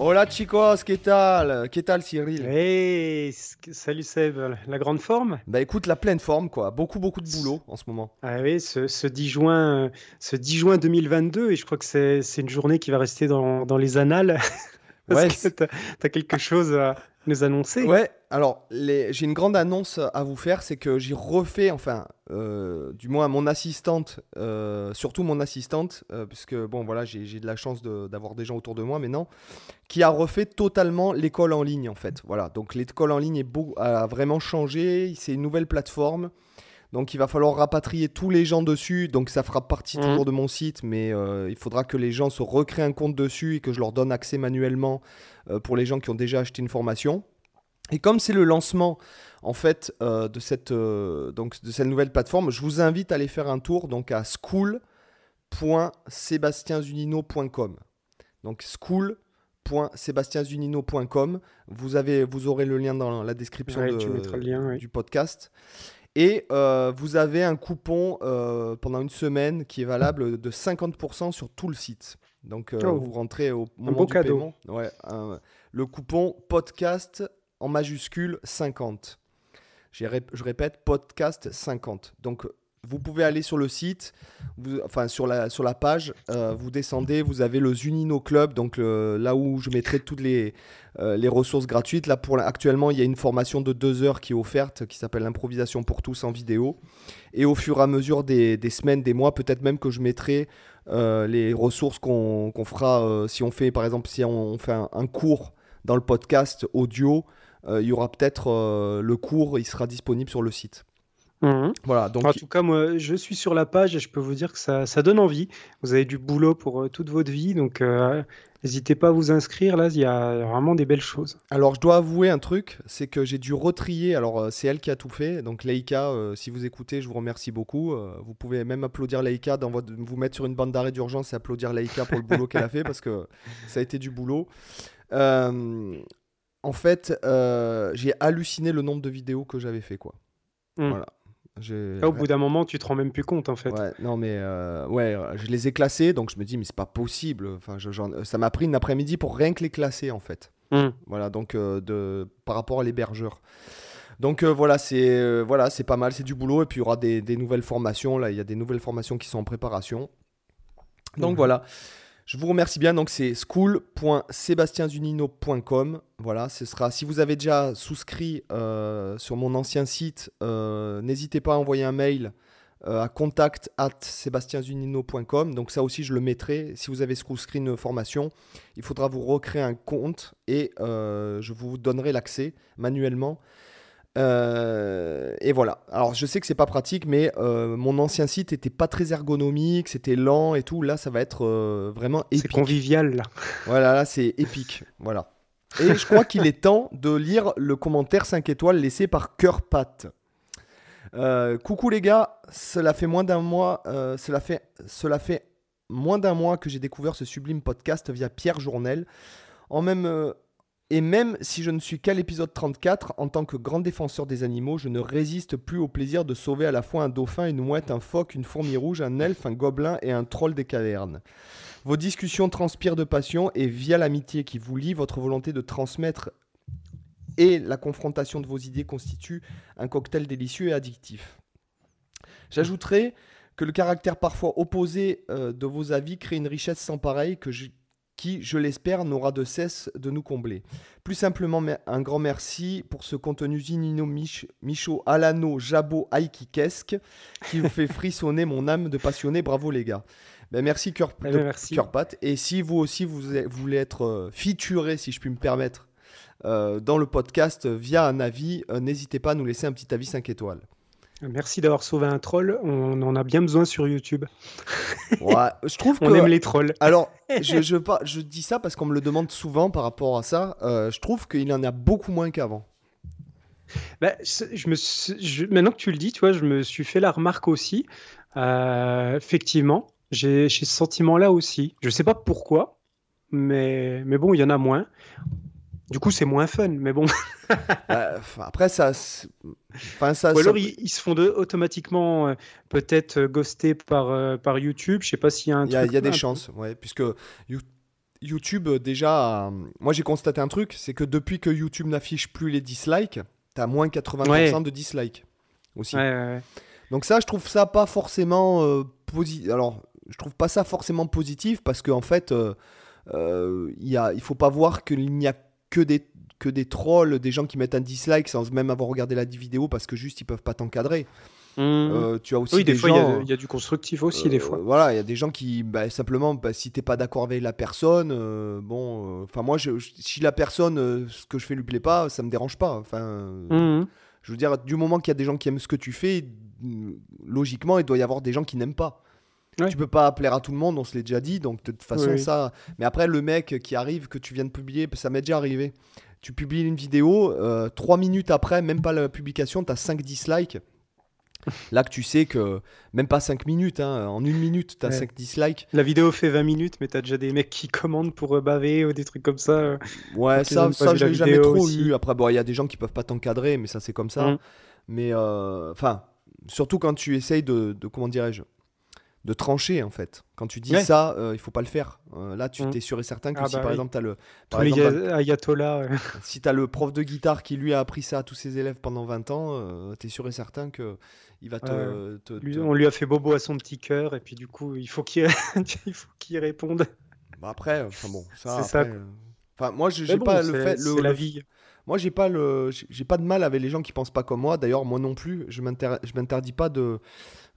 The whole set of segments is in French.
Hola chicos, ¿qué tal? ¿Qué tal Cyril? Hey, salut Seb, la grande forme? Bah écoute, la pleine forme quoi, beaucoup beaucoup de boulot en ce moment. Ah oui, ce, 10, juin, ce 10 juin 2022, et je crois que c'est une journée qui va rester dans, dans les annales. ouais. tu as, quelque chose à nous annoncer. Ouais, alors j'ai une grande annonce à vous faire, c'est que j'ai refait, enfin, euh, du moins mon assistante, euh, surtout mon assistante, euh, puisque bon voilà, j'ai de la chance d'avoir des gens autour de moi maintenant, qui a refait totalement l'école en ligne en fait. Voilà, donc l'école en ligne est beau, a vraiment changé, c'est une nouvelle plateforme. Donc il va falloir rapatrier tous les gens dessus. Donc ça fera partie mmh. toujours de mon site, mais il faudra que les gens se recréent un compte dessus et que je leur donne accès manuellement pour les gens qui ont déjà acheté une formation. Et comme c'est le lancement en fait euh, de, cette, euh, donc, de cette nouvelle plateforme, je vous invite à aller faire un tour donc à school.sebastienzunino.com. Donc school.sebastienzunino.com. Vous, avez, vous aurez le lien dans la description du podcast. Et euh, vous avez un coupon pendant une semaine qui est valable de 50% sur tout le site. Donc oh. vous rentrez au moment du paiement. Ouais, le coupon podcast en majuscule 50. Je répète, podcast 50. Donc, vous pouvez aller sur le site, enfin sur la, sur la page, euh, vous descendez, vous avez le Zunino Club, donc là où je mettrai toutes les, euh, les ressources gratuites. Là, pour, actuellement, il y a une formation de deux heures qui est offerte, qui s'appelle l'improvisation pour tous en vidéo. Et au fur et à mesure des, des semaines, des mois, peut-être même que je mettrai euh, les ressources qu'on fera, si on fait, par exemple, si on, fait un cours dans le podcast audio, il y aura peut-être le cours, il sera disponible sur le site. Mhm. Voilà, donc... En tout cas, moi, je suis sur la page et je peux vous dire que ça, ça donne envie. Vous avez du boulot pour euh, toute votre vie, donc n'hésitez pas à vous inscrire. Là, il y a vraiment des belles choses. Alors, je dois avouer un truc, c'est que j'ai dû retrier. Alors, c'est elle qui a tout fait. Donc, Leica, si vous écoutez, je vous remercie beaucoup. vous pouvez même applaudir Leica, dans votre... vous mettre sur une bande d'arrêt d'urgence et applaudir Leica pour le boulot qu'elle a fait parce que ça a été du boulot. Euh, en fait, euh, j'ai halluciné le nombre de vidéos que j'avais fait, quoi. Hmm. Voilà. Au bout d'un moment, tu te rends même plus compte, en fait. Ouais, non, mais euh, ouais, je les ai classés, donc je me dis, mais c'est pas possible. Enfin, ça m'a pris une après-midi pour rien que les classer, en fait. Hmm. Voilà, donc euh, de, par rapport à l'hébergeur. Donc voilà, c'est voilà, c'est pas mal, c'est du boulot. Et puis il y aura des, des, nouvelles formations. Là, il y a des nouvelles formations qui sont en préparation. Donc mhm. voilà. Je vous remercie bien. Donc, c'est school.sebastienzunino.com. Voilà, ce sera. Si vous avez déjà souscrit euh, sur mon ancien site, euh, n'hésitez pas à envoyer un mail euh, à contact at sebastienzunino.com. Donc, ça aussi, je le mettrai. Si vous avez souscrit une formation, il faudra vous recréer un compte et je vous donnerai l'accès manuellement. Euh, et voilà. Alors je sais que c'est pas pratique, mais euh, mon ancien site était pas très ergonomique, c'était lent et tout. Là, ça va être euh, vraiment épique. C'est convivial là. Voilà, là c'est épique. Voilà. Et je crois qu'il est temps de lire le commentaire 5 étoiles laissé par Cœur Pat. coucou les gars, cela fait moins d'un mois, cela fait, cela fait moins d'un mois que j'ai découvert ce sublime podcast via Pierre Journel. En même et même si je ne suis qu'à l'épisode 34, en tant que grand défenseur des animaux, je ne résiste plus au plaisir de sauver à la fois un dauphin, une mouette, un phoque, une fourmi rouge, un elfe, un gobelin et un troll des cavernes. Vos discussions transpirent de passion et via l'amitié qui vous lie, votre volonté de transmettre et la confrontation de vos idées constituent un cocktail délicieux et addictif. J'ajouterai que le caractère parfois opposé euh, de vos avis crée une richesse sans pareille que qui, je l'espère, n'aura de cesse de nous combler. Plus simplement, un grand merci pour ce contenu Zinino Michaud Alano Jabot Aikikesque qui vous fait frissonner mon âme de passionné. Bravo les gars. Ben, merci Cœur eh ben. Et si vous aussi vous, voulez être euh, featuré, si je puis me permettre, euh, dans le podcast via un avis, euh, n'hésitez pas à nous laisser un petit avis 5 étoiles. Merci d'avoir sauvé un troll. On en a bien besoin sur YouTube. Ouais, je trouve on aime les trolls. Alors, je, je, je dis ça parce qu'on me le demande souvent par rapport à ça. Euh, je trouve qu'il en a beaucoup moins qu'avant. Bah, je me maintenant que tu le dis, tu vois, je me suis fait la remarque aussi. Euh, effectivement, J'ai ce sentiment-là aussi. Je sais pas pourquoi, mais, mais bon, il y en a moins. Du coup, c'est moins fun, mais bon. Après, ça. Enfin, ça Ou alors, Ils, se font de, automatiquement euh, peut-être euh, ghoster par, euh, par YouTube. Je sais pas s'il y a un Il y a, y a des chances, ouais, puisque YouTube, déjà. moi, j'ai constaté un truc c'est que depuis que YouTube n'affiche plus les dislikes, tu as moins 80% de dislikes aussi. Donc, ça, je trouve ça pas forcément positif. Alors, je trouve pas ça forcément positif parce qu'en en fait. il ne il faut pas voir qu'il n'y a que des, que des trolls, des gens qui mettent un dislike sans même avoir regardé la vidéo parce que juste ils peuvent pas t'encadrer. Mmh. Euh, tu as aussi oui, des, fois, il y, a du constructif aussi, des euh, fois. Voilà, il y a des gens qui, bah, simplement, bah, si t'es pas d'accord avec la personne, euh, bon, enfin, moi, je, si la personne, ce que je fais lui plaît pas, ça me dérange pas. Enfin, mmh. je veux dire, du moment qu'il y a des gens qui aiment ce que tu fais, logiquement, il doit y avoir des gens qui n'aiment pas. Tu peux pas plaire à tout le monde, on se l'est déjà dit, donc de toute façon, ça. Mais après, le mec qui arrive, que tu viens de publier, ça m'est déjà arrivé. Tu publies une vidéo, euh, trois minutes après, même pas la publication, tu as 5 dislikes. Là que tu sais que même pas 5 minutes, hein, en une minute, tu as 5 dislikes. La vidéo fait 20 minutes, mais tu as déjà des mecs qui commandent pour euh, baver ou des trucs comme ça. Euh, ouais, ça, ça je l'ai jamais trop eu. Après, il y a des gens qui peuvent pas t'encadrer, mais ça, c'est comme ça. Mm. Mais enfin, surtout quand tu essayes de comment dirais-je, de trancher en fait. Quand tu dis ça, euh, il faut pas le faire. Euh, là, tu mm. es sûr et certain que ah si bah par exemple tu as le par exemple, ayatollah si tu as le prof de guitare qui lui a appris ça à tous ses élèves pendant 20 ans, euh, tu es sûr et certain que il va te, on lui a fait bobo à son petit cœur et puis du coup, il faut qu'il il faut qu'il réponde. Bah après, enfin bon, ça, ça Enfin, moi, j'ai pas le fait. Le, la vie. Moi, j'ai pas le, j'ai pas de mal avec les gens qui pensent pas comme moi. D'ailleurs, moi non plus, je m'interdis pas de, euh,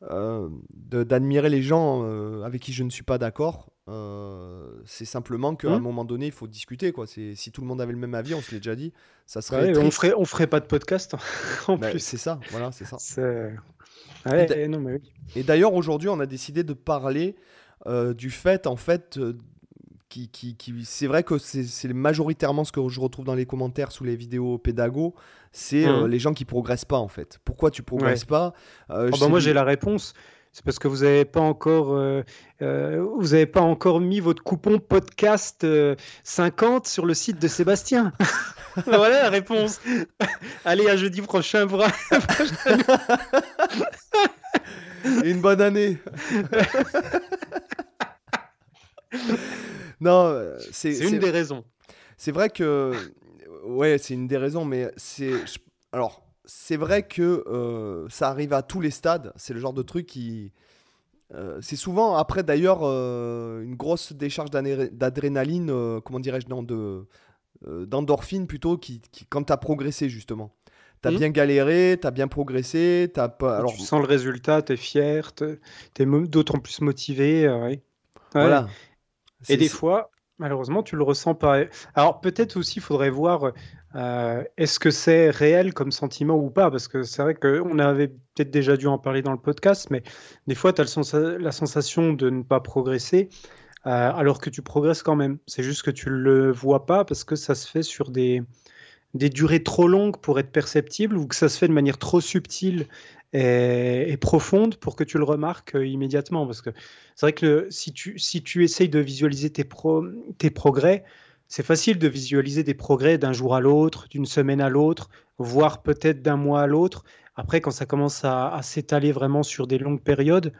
d'admirer les gens euh, avec qui je ne suis pas d'accord. Euh, c'est simplement qu'à un mmh. moment donné, il faut discuter. Quoi. Si tout le monde avait le même avis, on se l'est déjà dit, ça serait. on ferait, on ferait pas de podcast en bah, plus. C'est ça, voilà, c'est ça. et, et d'ailleurs, aujourd'hui, on a décidé de parler du fait, en fait, qui, qui, qui c'est vrai que c'est majoritairement ce que je retrouve dans les commentaires sous les vidéos pédago, c'est euh, mmh. les gens qui progressent pas en fait. Pourquoi tu progresses pas euh, ah bah Moi j'ai la réponse. C'est parce que vous n'avez pas encore, euh, vous avez pas encore mis votre coupon podcast 50 sur le site de Sébastien. voilà la réponse. Allez à jeudi prochain pour une bonne année. non, euh, c'est une des raisons. C'est vrai que ouais, c'est une des raisons, mais c'est alors c'est vrai que euh, ça arrive à tous les stades. C'est le genre de truc qui euh, c'est souvent après d'ailleurs une grosse décharge d'adrénaline, comment dirais-je, de d'endorphine plutôt, qui, quand tu as progressé justement. Tu as mmh. bien galéré, tu as bien progressé, as pas... Alors... tu sens le résultat, tu es fier, tu es, d'autant plus motivé. Voilà. Et des fois, malheureusement, tu le ressens pas. Alors peut-être aussi, il faudrait voir euh, est-ce que c'est réel comme sentiment ou pas? Parce que c'est vrai qu'on avait peut-être déjà dû en parler dans le podcast, mais des fois, tu as la sensation de ne pas progresser. Euh, alors que tu progresses quand même. C'est juste que tu le vois pas parce que ça se fait sur des, des durées trop longues pour être perceptible ou que ça se fait de manière trop subtile et, profonde pour que tu le remarques euh, immédiatement? Parce que c'est vrai que si, tu, si tu essayes de visualiser tes, pro, tes progrès, c'est facile de visualiser des progrès d'un jour à l'autre, d'une semaine à l'autre, voire peut-être d'un mois à l'autre. Après, quand ça commence à, s'étaler vraiment sur des longues périodes,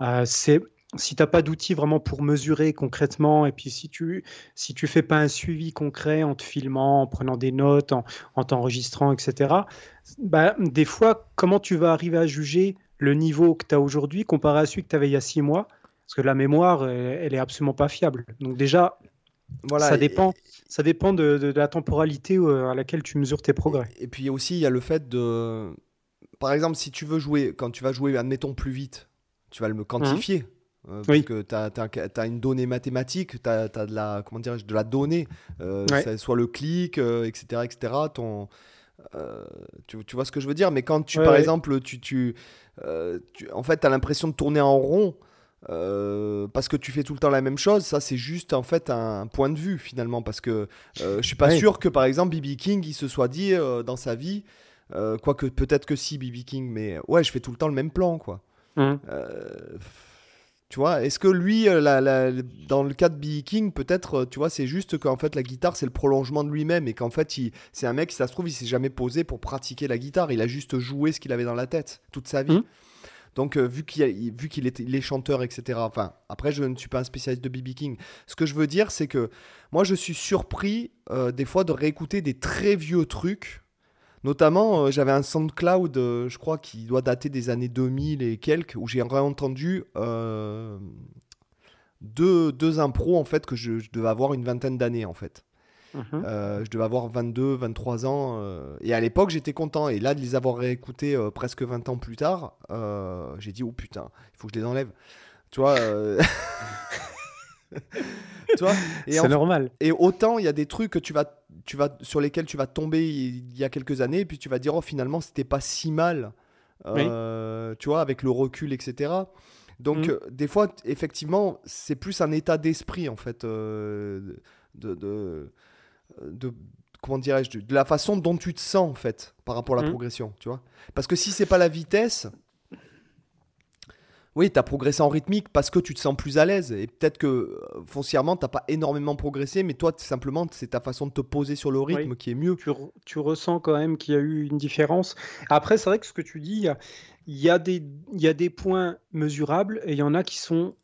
euh, c'est si tu n'as pas d'outils vraiment pour mesurer concrètement, et puis si tu si tu fais pas un suivi concret en te filmant, en prenant des notes, en, en t'enregistrant, etc., bah, des fois, comment tu vas arriver à juger le niveau que tu as aujourd'hui comparé à celui que tu avais il y a six mois? Parce que la mémoire, elle, est absolument pas fiable. Donc déjà, voilà, ça dépend, ça dépend de, de, la temporalité euh, à laquelle tu mesures tes progrès. Et, puis aussi, il y a le fait de... Par exemple, si tu veux jouer, quand tu vas jouer, admettons, plus vite, tu vas le quantifier. Euh, parce que tu as, une donnée mathématique, tu as, de, la, comment de la donnée, euh, soit le clic, etc. Euh, etc. Ton, tu, tu, vois ce que je veux dire? Mais quand tu, par exemple, tu, tu, en fait, as l'impression de tourner en rond parce que tu fais tout le temps la même chose, ça c'est juste en fait un, point de vue finalement. Parce que je suis pas sûr que par exemple BB King il se soit dit dans sa vie, quoique peut-être que si BB King, mais ouais, je fais tout le temps le même plan quoi. Mmh Tu vois, est-ce que lui, dans le cas de B.E. King, peut-être, tu vois, c'est juste qu'en fait la guitare c'est le prolongement de lui-même et qu'en fait c'est un mec, si ça se trouve, il s'est jamais posé pour pratiquer la guitare, il a juste joué ce qu'il avait dans la tête toute sa vie. Mmh. Donc, euh, vu qu'il qu'il est, est, chanteur, etc. Enfin, après, je ne suis pas un spécialiste de BB King. Ce que je veux dire, c'est que moi, je suis surpris euh, des fois de réécouter des très vieux trucs. Notamment, euh, j'avais un SoundCloud, je crois, qui doit dater des années 2000 et quelques, où j'ai réentendu deux, deux impros, en fait, que je, je devais avoir une vingtaine d'années, en fait. Mhm. Euh, je devais avoir 22, 23 ans. Euh, et à l'époque, j'étais content. Et là, de les avoir réécoutés euh, presque 20 ans plus tard, j'ai dit, oh putain, il faut que je les enlève. Tu vois C'est normal. Et autant, il y a des trucs que tu vas, tu vas, sur lesquels tu vas tomber il y a quelques années, et puis tu vas dire, oh, finalement, c'était pas si mal. Tu vois, avec le recul, etc. Donc, mhm. des fois, effectivement, c'est plus un état d'esprit, en fait, de, de, de comment dirais-je de, la façon dont tu te sens en fait par rapport à la mmh. progression, tu vois. Parce que si c'est pas la vitesse, oui, tu as progressé en rythmique parce que tu te sens plus à l'aise et peut-être que euh, foncièrement tu pas énormément progressé, mais toi simplement c'est ta façon de te poser sur le rythme qui est mieux. Tu, ressens quand même qu'il y a eu une différence. Après, c'est vrai que ce que tu dis, il y a, des, il y a des points mesurables et il y en a qui sont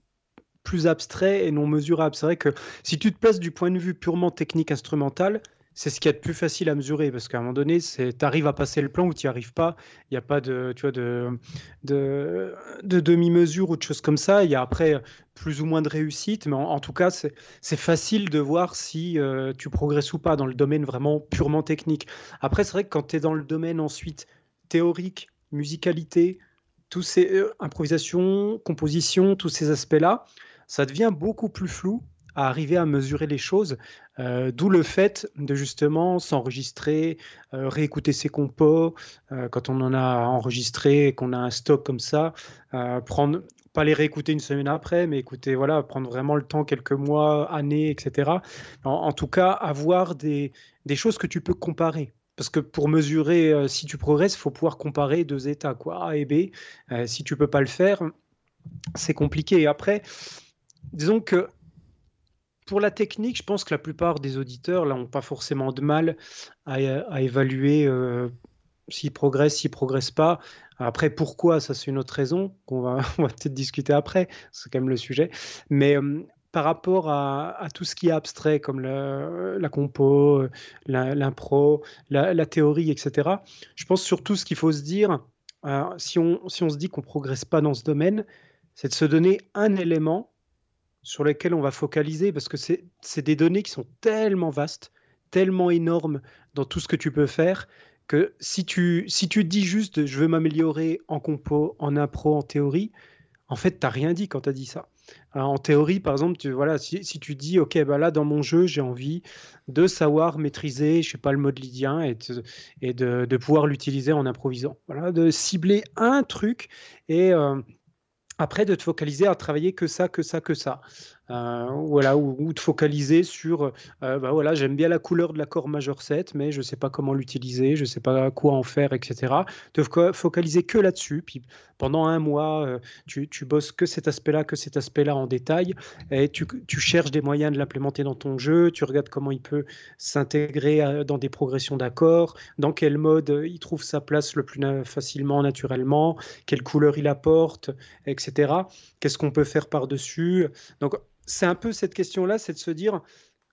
plus abstrait et non mesurable. C'est vrai que si tu te places du point de vue purement technique instrumental, c'est ce qui est le plus facile à mesurer parce qu'à un moment donné, tu arrives à passer le plan ou tu n'y arrives pas. Il n'y a pas de, tu vois, de, de, de demi-mesure ou de choses comme ça. Il y a après plus ou moins de réussite, mais en, tout cas, c'est facile de voir si euh, tu progresses ou pas dans le domaine vraiment purement technique. Après, c'est vrai que quand tu es dans le domaine ensuite théorique, musicalité, tous ces euh, improvisations, composition, tous ces aspects-là, ça devient beaucoup plus flou à arriver à mesurer les choses, euh, d'où le fait de justement s'enregistrer, euh, réécouter ses compos, euh, quand on en a enregistré qu'on a un stock comme ça, prendre, pas les réécouter une semaine après, mais écouter, voilà, prendre vraiment le temps, quelques mois, années, etc. En, tout cas, avoir des, des, choses que tu peux comparer. Parce que pour mesurer si tu progresses, il faut pouvoir comparer deux états, quoi, A et B. si tu peux pas le faire, c'est compliqué. Et après, disons que pour la technique, je pense que la plupart des auditeurs n'ont pas forcément de mal à, évaluer euh, s'ils progressent, s'ils progressent pas. Après, pourquoi? Ça, c'est une autre raison qu'on va, peut-être discuter après. C'est quand même le sujet. Mais euh, par rapport à, tout ce qui est abstrait, comme la, compo, l'impro, la, théorie, etc., je pense surtout ce qu'il faut se dire, euh, si, on, se dit qu'on progresse pas dans ce domaine, c'est de se donner un élément sur lesquels on va focaliser parce que c'est des données qui sont tellement vastes, tellement énormes dans tout ce que tu peux faire que si tu, si tu dis juste je veux m'améliorer en compo, en impro, en théorie, en fait, tu n'as rien dit quand tu as dit ça. en théorie, par exemple, tu, voilà, si, tu dis, OK, bah là, dans mon jeu, j'ai envie de savoir maîtriser, je sais pas, le mode lydien et, et de, pouvoir l'utiliser en improvisant. Voilà, de cibler un truc et, euh, après, de te focaliser à travailler que ça, que ça, que ça. Euh, voilà, ou, de focaliser sur, euh, bah voilà, j'aime bien la couleur de l'accord majeur 7, mais je ne sais pas comment l'utiliser, je ne sais pas quoi en faire, etc. De focaliser que là-dessus, puis pendant un mois, euh, tu, tu, bosses que cet aspect-là, que cet aspect-là en détail, et tu, tu cherches des moyens de l'implémenter dans ton jeu, tu regardes comment il peut s'intégrer dans des progressions d'accords, dans quel mode il trouve sa place le plus facilement, naturellement, quelle couleur il apporte, etc. Qu'est-ce qu'on peut faire par-dessus? Donc, c'est un peu cette question-là, c'est de se dire,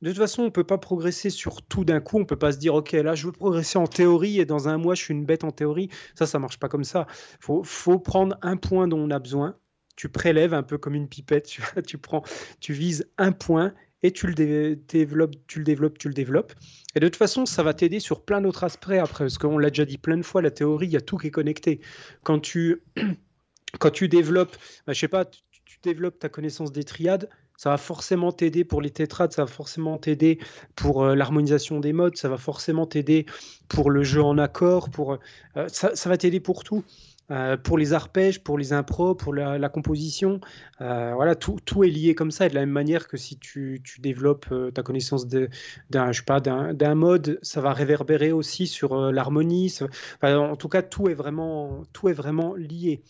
de toute façon, on ne peut pas progresser sur tout d'un coup. On ne peut pas se dire, OK, là, je veux progresser en théorie et dans un mois, je suis une bête en théorie. Ça, ça marche pas comme ça. Il faut, prendre un point dont on a besoin. Tu prélèves un peu comme une pipette. Tu, tu, prends, tu vises un point et tu le développes, tu le développes, tu le développes. Et de toute façon, ça va t'aider sur plein d'autres aspects après. Parce qu'on l'a déjà dit plein de fois, la théorie, il y a tout qui est connecté. Quand tu, quand tu développes, bah, je sais pas, tu développes ta connaissance des triades, ça va forcément t'aider pour les tétrades, ça va forcément t'aider pour euh, l'harmonisation des modes, ça va forcément t'aider pour le jeu en accord, pour, euh, ça, va t'aider pour tout. Euh, pour les arpèges, pour les impros, pour la, composition, voilà, tout, tout, est lié comme ça. Et de la même manière que si tu, tu développes ta connaissance d'un mode, ça va réverbérer aussi sur l'harmonie. en tout cas, tout est vraiment, tout est vraiment lié.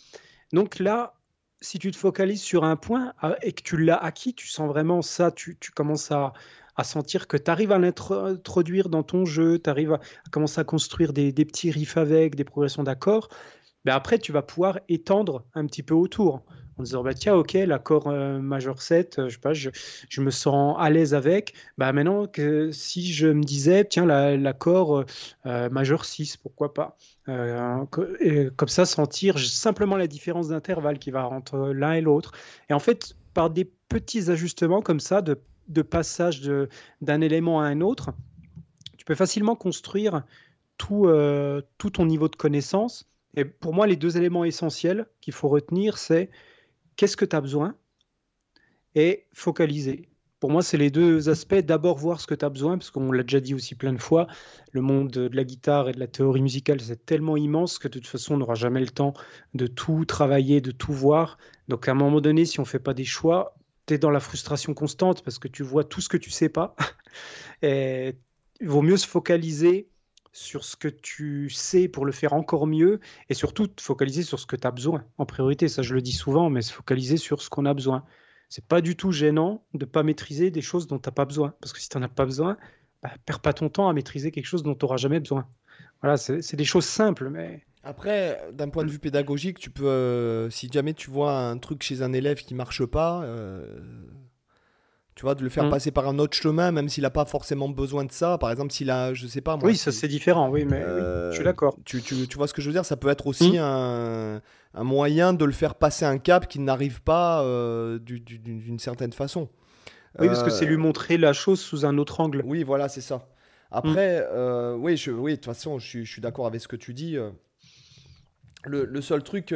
Donc là, si tu te focalises sur un point ah, et que tu l'as acquis, tu sens vraiment ça, tu, commences à, sentir que tu arrives à l'introduire dans ton jeu, tu arrives à, commencer à construire des, des, petits riffs avec, des progressions d'accords, ben après tu vas pouvoir étendre un petit peu autour en disant bah tiens ok l'accord euh, majeur 7 euh, je sais pas je, je, me sens à l'aise avec. Bah maintenant que si je me disais tiens l'accord euh, majeur 6 pourquoi pas et, comme ça sentir simplement la différence d'intervalle qui va entre l'un et l'autre. Et en fait par des petits ajustements comme ça de, de passage d'un élément à un autre tu peux facilement construire tout, tout ton niveau de connaissance. Et pour moi les deux éléments essentiels qu'il faut retenir c'est qu'est-ce que tu as besoin et focaliser. Pour moi, c'est les deux aspects. D'abord, voir ce que tu as besoin, parce qu'on l'a déjà dit aussi plein de fois, le monde de la guitare et de la théorie musicale, c'est tellement immense que de toute façon, on n'aura jamais le temps de tout travailler, de tout voir. Donc, à un moment donné, si on ne fait pas des choix, tu es dans la frustration constante parce que tu vois tout ce que tu sais pas. il vaut mieux se focaliser sur ce que tu sais pour le faire encore mieux et surtout te focaliser sur ce que tu as besoin en priorité. Ça, je le dis souvent, mais se focaliser sur ce qu'on a besoin. C'est pas du tout gênant de pas maîtriser des choses dont tu n'as pas besoin. Parce que si tu n'en as pas besoin, bah, perds pas ton temps à maîtriser quelque chose dont tu n'auras jamais besoin. Voilà, c'est des choses simples, mais. Après, d'un point de vue pédagogique, tu peux, euh, si jamais tu vois un truc chez un élève qui marche pas, euh, tu vois, de le faire mm. passer par un autre chemin, même s'il n'a pas forcément besoin de ça. Par exemple, s'il a, je sais pas moi. Oui, ça c'est différent, oui, mais je suis euh, d'accord. Tu, tu, tu, vois ce que je veux dire? Ça peut être aussi mm. un, un, moyen de le faire passer un cap qui n'arrive pas euh, d'une certaine façon. Oui, parce que c'est lui euh, montrer la chose sous un autre angle. Oui, voilà, c'est ça. Après, mm. oui, je, oui, de toute façon, je, je suis d'accord avec ce que tu dis. Le, le seul truc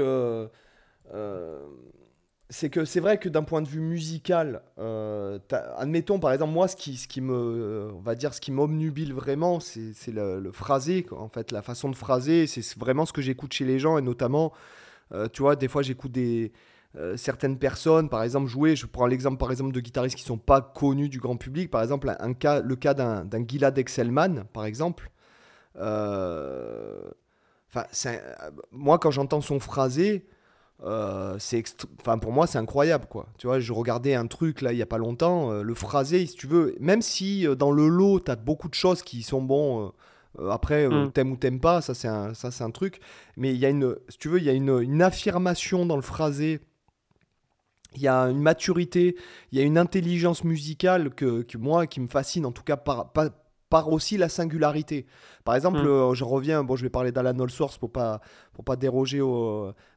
c'est que c'est vrai que d'un point de vue musical, euh, admettons par exemple moi ce qui, ce qui me, on va dire ce qui m'obnubile vraiment, c'est le, le, phrasé, en fait la façon de phraser, c'est vraiment ce que j'écoute chez les gens et notamment, euh, tu vois, des fois j'écoute des euh, certaines personnes, par exemple jouer, je prends l'exemple par exemple de guitaristes qui sont pas connus du grand public, par exemple un, cas, le cas d'un Gilad Excelman par exemple. Enfin, moi quand j'entends son phrasé euh, c'est enfin pour moi c'est incroyable quoi. Tu vois je regardais un truc là il y a pas longtemps euh, le phrasé si tu veux même si euh, dans le lot tu as beaucoup de choses qui sont bons après mm. t'aimes ou t'aimes pas ça c'est un ça c'est un truc. Mais il y a une si tu veux il y a une, une affirmation dans le phrasé. Il y a une maturité, il y a une intelligence musicale que, que moi qui me fascine, en tout cas par, par, par aussi la singularité. Par exemple, hmm. euh, je reviens, bon, je vais parler d'Alan Source pour pas pour pas déroger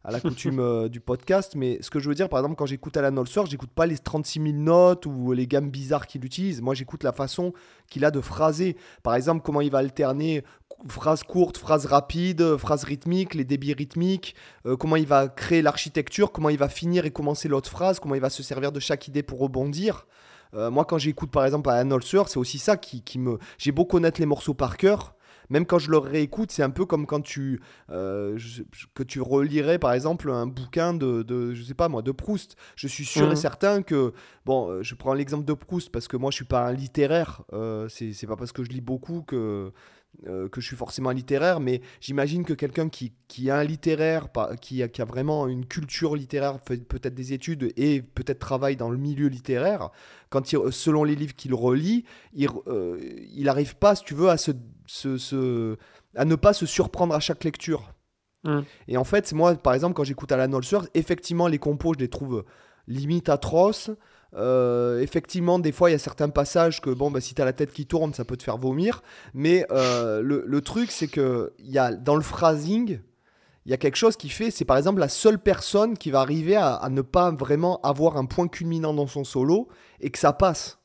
à la coutume euh, du podcast, mais ce que je veux dire, par exemple, quand j'écoute Alan Source, j'écoute pas les 36 000 notes ou les gammes bizarres qu'il utilise. Moi, j'écoute la façon qu'il a de phraser. Par exemple, comment il va alterner phrases courtes, phrases rapides, phrases rythmiques, les débits rythmiques, euh, comment il va créer l'architecture, comment il va finir et commencer l'autre phrase, comment il va se servir de chaque idée pour rebondir. Euh, moi, quand j'écoute par exemple à Ann Holzer, c'est aussi ça qui, qui me. J'ai beau connaître les morceaux par cœur, même quand je le réécoute, c'est un peu comme quand tu euh, que tu relirais par exemple un bouquin de, de, je sais pas moi de Proust. Je suis sûr et mhm. certain que bon, euh, je prends l'exemple de Proust parce que moi je suis pas un littéraire. Euh, c'est pas parce que je lis beaucoup que euh, que je suis forcément littéraire, mais j'imagine que quelqu'un qui, qui, a un littéraire, qui a, qui a vraiment une culture littéraire, fait peut-être des études et peut-être travaille dans le milieu littéraire, quand il, selon les livres qu'il relit, il n'arrive euh, pas, si tu veux, à, se, se, à ne pas se surprendre à chaque lecture. Mmh. Et en fait, moi, par exemple, quand j'écoute Alan Holzer, effectivement, les compos, je les trouve limite atroces. Euh, effectivement, des fois, il y a certains passages que, bon, bah, si tu as la tête qui tourne, ça peut te faire vomir. Mais euh, le, le, truc, c'est que y a, dans le phrasing, il y a quelque chose qui fait, c'est par exemple la seule personne qui va arriver à, ne pas vraiment avoir un point culminant dans son solo et que ça passe.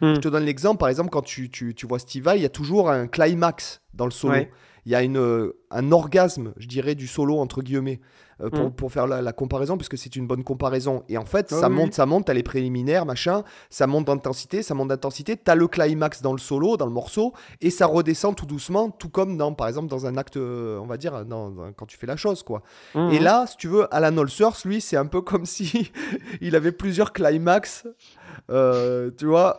Hmm. Je te donne l'exemple, par exemple, quand tu, tu, tu vois Steve Vai, il y a toujours un climax dans le solo. Il y a une, un orgasme, je dirais, du solo, entre guillemets. Euh, pour, mm. pour, faire la, comparaison, puisque c'est une bonne comparaison. Et en fait, ah ça monte, ça monte, t'as les préliminaires, machin, ça monte d'intensité, ça monte d'intensité, t'as le climax dans le solo, dans le morceau, et ça redescend tout doucement, tout comme dans, par exemple, dans un acte, euh, on va dire, dans, quand tu fais la chose, quoi. Mm. Et là, si tu veux, Alan Olsers, lui, c'est un peu comme si il avait plusieurs climax, euh, tu vois,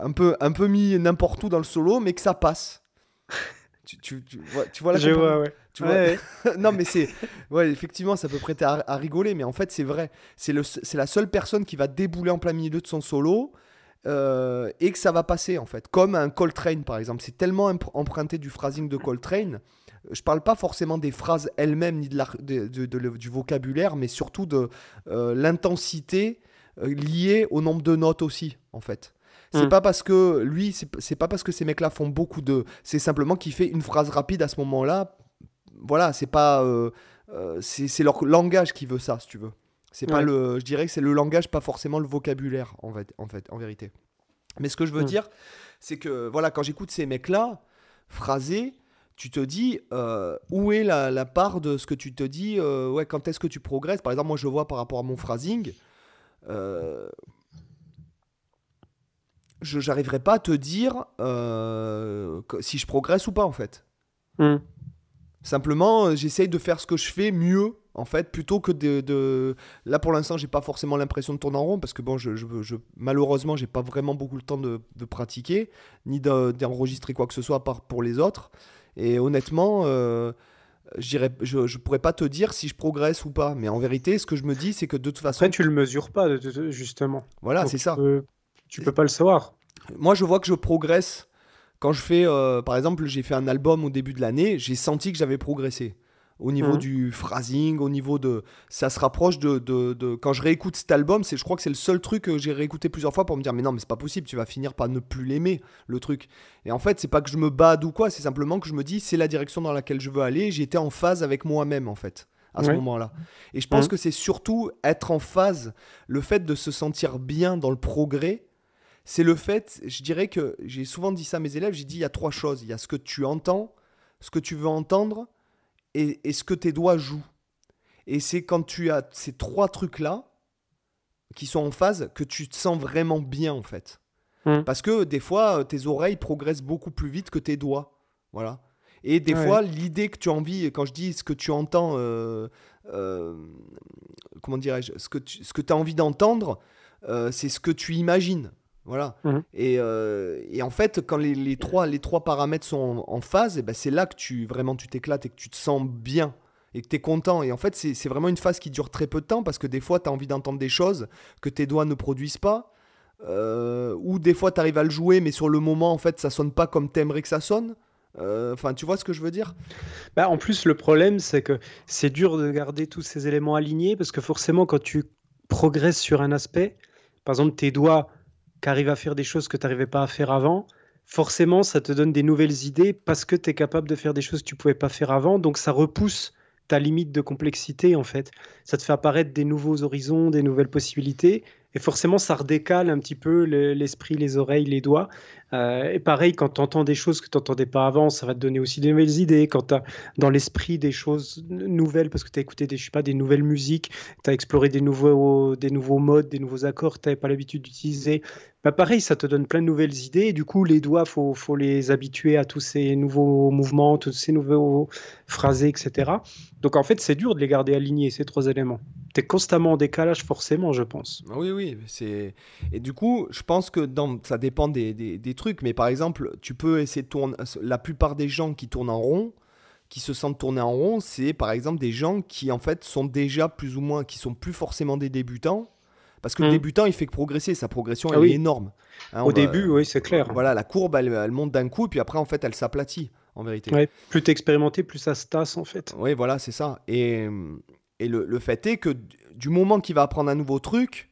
un, peu, un peu mis n'importe où dans le solo, mais que ça passe. tu, tu, vois, tu vois la Je vois, ouais. Tu vois Ouais, non, mais c'est. Ouais, effectivement, ça peut prêter à, à rigoler, mais en fait, c'est vrai. C'est la seule personne qui va débouler en plein milieu de son solo euh, et que ça va passer, en fait. Comme un Coltrane, par exemple. C'est tellement emprunté du phrasing de Coltrane. Je parle pas forcément des phrases elles-mêmes ni de la- de- de- de le- du vocabulaire, mais surtout de euh, l'intensité euh, liée au nombre de notes aussi, en fait. C'est Mm. pas parce que lui, c'est c'est pas parce que ces mecs-là font beaucoup de. C'est simplement qu'il fait une phrase rapide à ce moment-là. Voilà, c'est pas. euh, euh, c'est leur langage qui veut ça, si tu veux. C'est pas le. Je dirais que c'est le langage, pas forcément le vocabulaire, en fait, en fait, en vérité. Mais ce que je veux Mm. dire, c'est que voilà, quand j'écoute ces mecs-là, phrasés, tu te dis euh, où est la, la part de ce que tu te dis, euh, ouais, quand est-ce que tu progresses? Par exemple, moi je vois par rapport à mon phrasing, euh, je j'arriverai pas à te dire si je progresse ou pas en fait. Hmm. Simplement, euh, j'essaye de faire ce que je fais mieux, en fait, plutôt que de. de- Là, pour l'instant, j'ai pas forcément l'impression de tourner en rond, parce que bon, je, je, je- malheureusement, j'ai pas vraiment beaucoup le temps de, de pratiquer, ni de- d'enregistrer quoi que ce soit à part pour les autres. Et honnêtement, euh, je, je, pourrais pas te dire si je progresse ou pas. Mais en vérité, ce que je me dis, c'est que de toute façon, Après, tu le mesures pas, justement. voilà, c'est ça. peux- tu peux pas le savoir. Moi, je vois que je progresse quand je fais, euh, par exemple, j'ai fait un album au début de l'année, j'ai senti que j'avais progressé. Au niveau Mhm. du phrasing, au niveau de. Ça se rapproche de. de- de- Quand je réécoute cet album, c'est, je crois que c'est le seul truc que j'ai réécouté plusieurs fois pour me dire Mais non, mais c'est pas possible, tu vas finir par ne plus l'aimer, le truc. Et en fait, c'est pas que je me bade ou quoi, c'est simplement que je me dis C'est la direction dans laquelle je veux aller. J'étais en phase avec moi-même, en fait, à ce moment-là. Et je pense Mhm. que c'est surtout être en phase, le fait de se sentir bien dans le progrès c'est le fait, je dirais que j'ai souvent dit ça à mes élèves, j'ai dit il y a trois choses. Il y a ce que tu entends, ce que tu veux entendre et, et ce que tes doigts jouent. Et c'est quand tu as ces trois trucs-là qui sont en phase que tu te sens vraiment bien en fait. Mm. Parce que des fois, euh, tes oreilles progressent beaucoup plus vite que tes doigts. Voilà. Et des Ouais. fois, l'idée que tu as envie, quand je dis ce que tu entends, euh, euh, comment dirais-je, ce que tu ce que as envie d'entendre, euh, c'est ce que tu imagines. Voilà. Mhm. Et, euh, et en fait, quand les, les trois, les trois paramètres sont en, en phase, eh ben, c'est là que tu vraiment tu t'éclates et que tu te sens bien et que tu es content. Et en fait, c'est c'est vraiment une phase qui dure très peu de temps parce que des fois, tu as envie d'entendre des choses que tes doigts ne produisent pas. euh, ou des fois, tu arrives à le jouer, mais sur le moment, en fait, ça sonne pas comme t'aimerais que ça sonne. Euh, Enfin, tu vois ce que je veux dire? Bah, en plus, le problème, c'est que c'est dur de garder tous ces éléments alignés parce que forcément, quand tu progresses sur un aspect, par exemple tes doigts qui à faire des choses que tu n'arrivais pas à faire avant, forcément, ça te donne des nouvelles idées parce que tu es capable de faire des choses que tu pouvais pas faire avant. Donc, ça repousse ta limite de complexité, en fait. Ça te fait apparaître des nouveaux horizons, des nouvelles possibilités. Et forcément, ça redécale un petit peu le- l'esprit, les oreilles, les doigts. Euh, et pareil, quand tu entends des choses que tu n'entendais pas avant, ça va te donner aussi des nouvelles idées. Quand tu as dans l'esprit des choses nouvelles, parce que tu as écouté des, je sais pas, des nouvelles musiques, tu as exploré des nouveaux, des nouveaux modes, des nouveaux accords que tu n'avais pas l'habitude d'utiliser, bah pareil, ça te donne plein de nouvelles idées. Et du coup, les doigts, il faut, faut les habituer à tous ces nouveaux mouvements, tous ces nouveaux phrasés, etc. Donc en fait, c'est dur de les garder alignés, ces trois éléments. Tu es constamment en décalage, forcément, je pense. Oui, oui, c'est. Et du coup, je pense que dans... ça dépend des, des- des trucs, mais par exemple, tu peux essayer de tourner. La plupart des gens qui tournent en rond, qui se sentent tourner en rond, c'est par exemple des gens qui en fait sont déjà plus ou moins, qui sont plus forcément des débutants. Parce que le Mhm. débutant, il fait que progresser, sa progression, Ah elle oui. est énorme. Hein, Au va- début, oui, c'est clair. Voilà, la courbe, elle, elle monte d'un coup, et puis après, en fait, elle s'aplatit, en vérité. Ouais, plus tu expérimenté, plus ça se tasse, en fait. Oui, voilà, c'est ça. Et, et le, le fait est que du moment qu'il va apprendre un nouveau truc,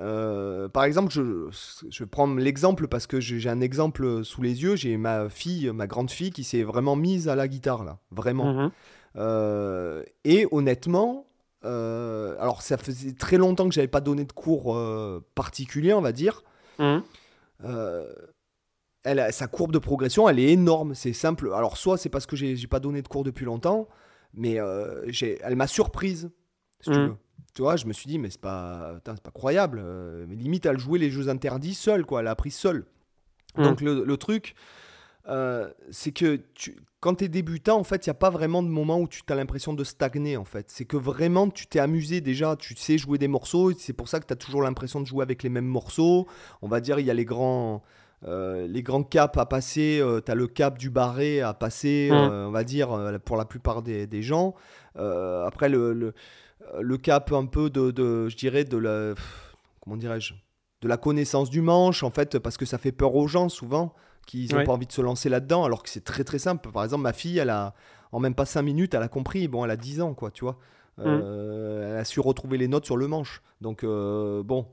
euh, par exemple, je, je vais prendre l'exemple parce que j'ai un exemple sous les yeux. J'ai ma fille, ma grande fille, qui s'est vraiment mise à la guitare, là. Vraiment. Mhm. Euh, et honnêtement, euh, alors ça faisait très longtemps que j'avais pas donné de cours particuliers, on va dire. Mhm. Elle a- sa courbe de progression, elle est énorme. C'est simple. Alors, soit c'est parce que j'ai pas donné de cours depuis longtemps, mais elle m'a surprise. Si tu, Mhm. veux. Tu vois, je me suis dit, mais c'est pas, putain, c'est pas croyable. Euh, mais limite, elle jouait les jeux interdits seule, quoi. Elle a appris seule. Mhm. Donc, le, le truc, euh, c'est que tu, quand tu es débutant, en fait, il n'y a pas vraiment de moment où tu as l'impression de stagner, en fait. C'est que vraiment, tu t'es amusé déjà, tu sais jouer des morceaux, c'est pour ça que tu as toujours l'impression de jouer avec les mêmes morceaux. On va dire, il y a les grands... euh, les grands caps à passer, tu as le cap du barré à passer, Mm. on va dire, pour la plupart des, des gens. après, le, le, le cap un peu de, de, je dirais, de la... Comment dirais-je De la connaissance du manche, en fait, parce que ça fait peur aux gens, souvent, qui n'ont Ouais. pas envie de se lancer là-dedans, alors que c'est très très simple. Par exemple, ma fille, elle a, en même pas 5 minutes, elle a compris. Bon, elle a 10 ans, quoi, tu vois. Euh, Elle a su retrouver les notes sur le manche. Donc, euh, bon,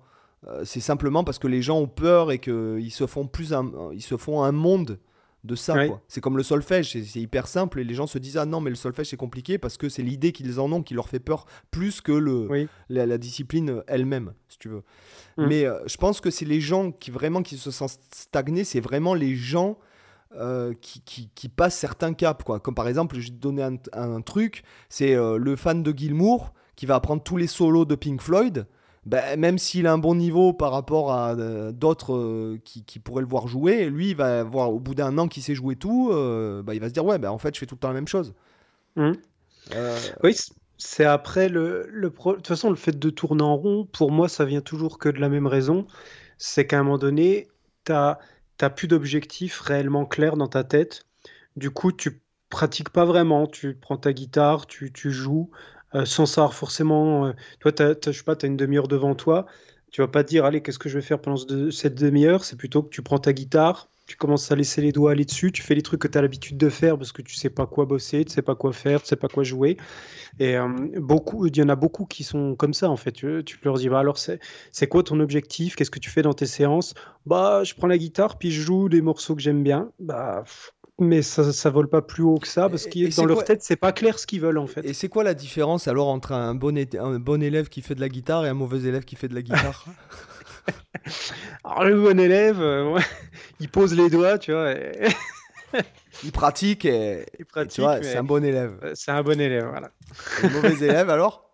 euh, c'est simplement parce que les gens ont peur et qu'ils se font plus un, ils se font un monde de ça. Ouais. quoi. C'est comme le solfège, c'est c'est hyper simple et les gens se disent ah non mais le solfège c'est compliqué parce que c'est l'idée qu'ils en ont qui leur fait peur plus que le, Oui. la, la discipline elle-même, si tu veux. Mm. Mais euh, je pense que c'est les gens qui vraiment qui se sentent stagnés, c'est vraiment les gens euh, qui, qui, qui passent certains caps. Quoi. Comme par exemple, je vais te donner un, un truc, c'est euh, le fan de Gilmour qui va apprendre tous les solos de Pink Floyd. Ben, même s'il a un bon niveau par rapport à euh, d'autres euh, qui, qui pourraient le voir jouer, lui, il va voir au bout d'un an qu'il sait jouer tout, euh, ben, il va se dire ouais, ben, en fait, je fais tout le temps la même chose. Euh, Oui, c'est après le, le pro- De toute façon, le fait de tourner en rond, pour moi, ça vient toujours que de la même raison. C'est qu'à un moment donné, tu n'as plus d'objectif réellement clair dans ta tête. Du coup, tu pratiques pas vraiment. Tu prends ta guitare, tu, tu joues euh, sans savoir forcément. euh, toi, t'as- je sais pas, tu as une demi-heure devant toi. Tu vas pas te dire, allez, qu'est-ce que je vais faire pendant ce- cette demi-heure? C'est plutôt que tu prends ta guitare, tu commences à laisser les doigts aller dessus, tu fais les trucs que tu as l'habitude de faire parce que tu sais pas quoi bosser, tu sais pas quoi faire, tu sais pas quoi jouer. Et euh, beaucoup, il y en a beaucoup qui sont comme ça en fait. Tu, leur dis, bah alors c'est quoi ton objectif? Qu'est-ce que tu fais dans tes séances? Bah, je prends la guitare puis je joue des morceaux que j'aime bien. Bah, mais ça, ça vole pas plus haut que ça parce Et- que et dans leur quoi- tête, c'est pas clair ce qu'ils veulent en fait. Et c'est quoi la différence alors entre un bon, é- un bon élève qui fait de la guitare et un mauvais élève qui fait de la guitare? Alors le bon élève, euh, il pose les doigts, tu vois, et, Il pratique et, il et pratique. tu vois, mais, c'est un bon élève. euh, c'est un bon élève, voilà. Le mauvais élève alors?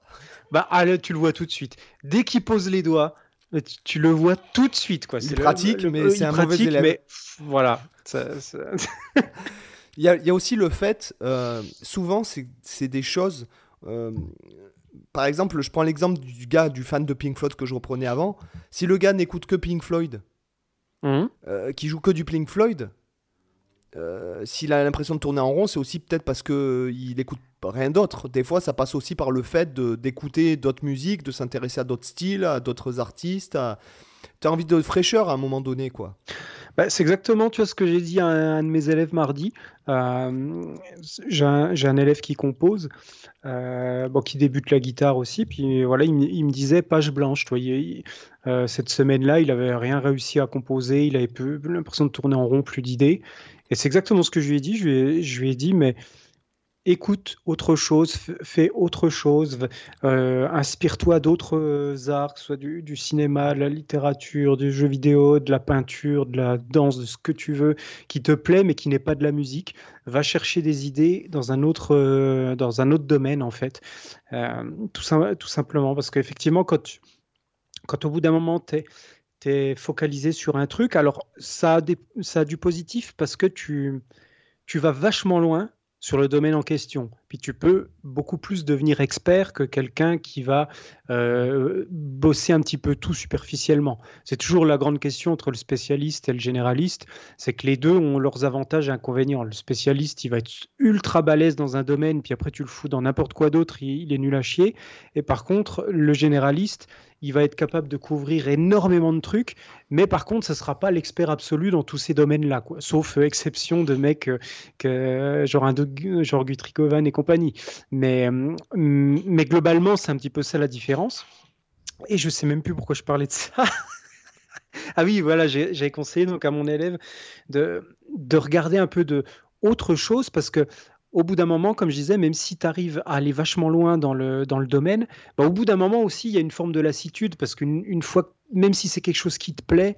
Bah, allez, tu le vois tout de suite. Dès qu'il pose les doigts, tu, tu le vois tout de suite, quoi. Il C'est pratique, le- mais c'est il un mauvais pratique, élève. mais voilà. Ça- ça- Il y, a, il y a aussi le fait, euh, souvent c'est c'est des choses. euh, par exemple, je prends l'exemple du gars, du fan de Pink Floyd que je reprenais avant. Si le gars n'écoute que Pink Floyd, Hum, euh, qui joue que du Pink Floyd, euh, s'il a l'impression de tourner en rond, c'est aussi peut-être parce qu'il écoute rien d'autre. Des fois, ça passe aussi par le fait d'écouter d'autres musiques, de s'intéresser à d'autres styles, à d'autres artistes. à- T'as envie de fraîcheur à un moment donné, quoi. Bah, c'est exactement tu vois, ce que j'ai dit à un, de mes élèves mardi. Euh, j'ai un, élève qui compose, euh, qui débute la guitare aussi. Puis voilà, il, me- disait page blanche. Tu euh, cette semaine-là, il avait rien réussi à composer. Il avait l'impression de tourner en rond, plus d'idées. Et c'est exactement ce que je lui ai dit. Je lui ai dit, mais écoute autre chose, fais autre chose, euh, inspire-toi d'autres euh, arts, que soit du, cinéma, de la littérature, du jeu vidéo, de la peinture, de la danse, de ce que tu veux, qui te plaît mais qui n'est pas de la musique. Va chercher des idées dans un autre, euh, dans un autre domaine en fait. Tout, sim- tout simplement parce qu'effectivement quand, quand au bout d'un moment tu es, focalisé sur un truc, alors ça a, des- ça a du positif parce que tu, tu vas vachement loin sur le domaine en question. Tu peux beaucoup plus devenir expert que quelqu'un qui va euh, bosser un petit peu tout superficiellement. C'est toujours la grande question entre le spécialiste et le généraliste, c'est que les deux ont leurs avantages et inconvénients. Le spécialiste, il va être ultra balèze dans un domaine, puis après tu le fous dans n'importe quoi d'autre, il, est nul à chier. Et par contre, le généraliste, il va être capable de couvrir énormément de trucs, mais par contre, ce ne sera pas l'expert absolu dans tous ces domaines-là, sauf euh, exception de mecs euh, que, genre, un genre Guthrie Govan et compagnie. Mais, euh, mais globalement, c'est un petit peu ça la différence. Et je sais même plus pourquoi je parlais de ça. ah oui, voilà, j'avais conseillé donc à mon élève de, de regarder un peu de autre chose parce que au bout d'un moment, comme je disais, même si tu arrives à aller vachement loin dans le, dans le domaine, bah, au bout d'un moment aussi, il y a une forme de lassitude parce qu'une une fois, même si c'est quelque chose qui te plaît,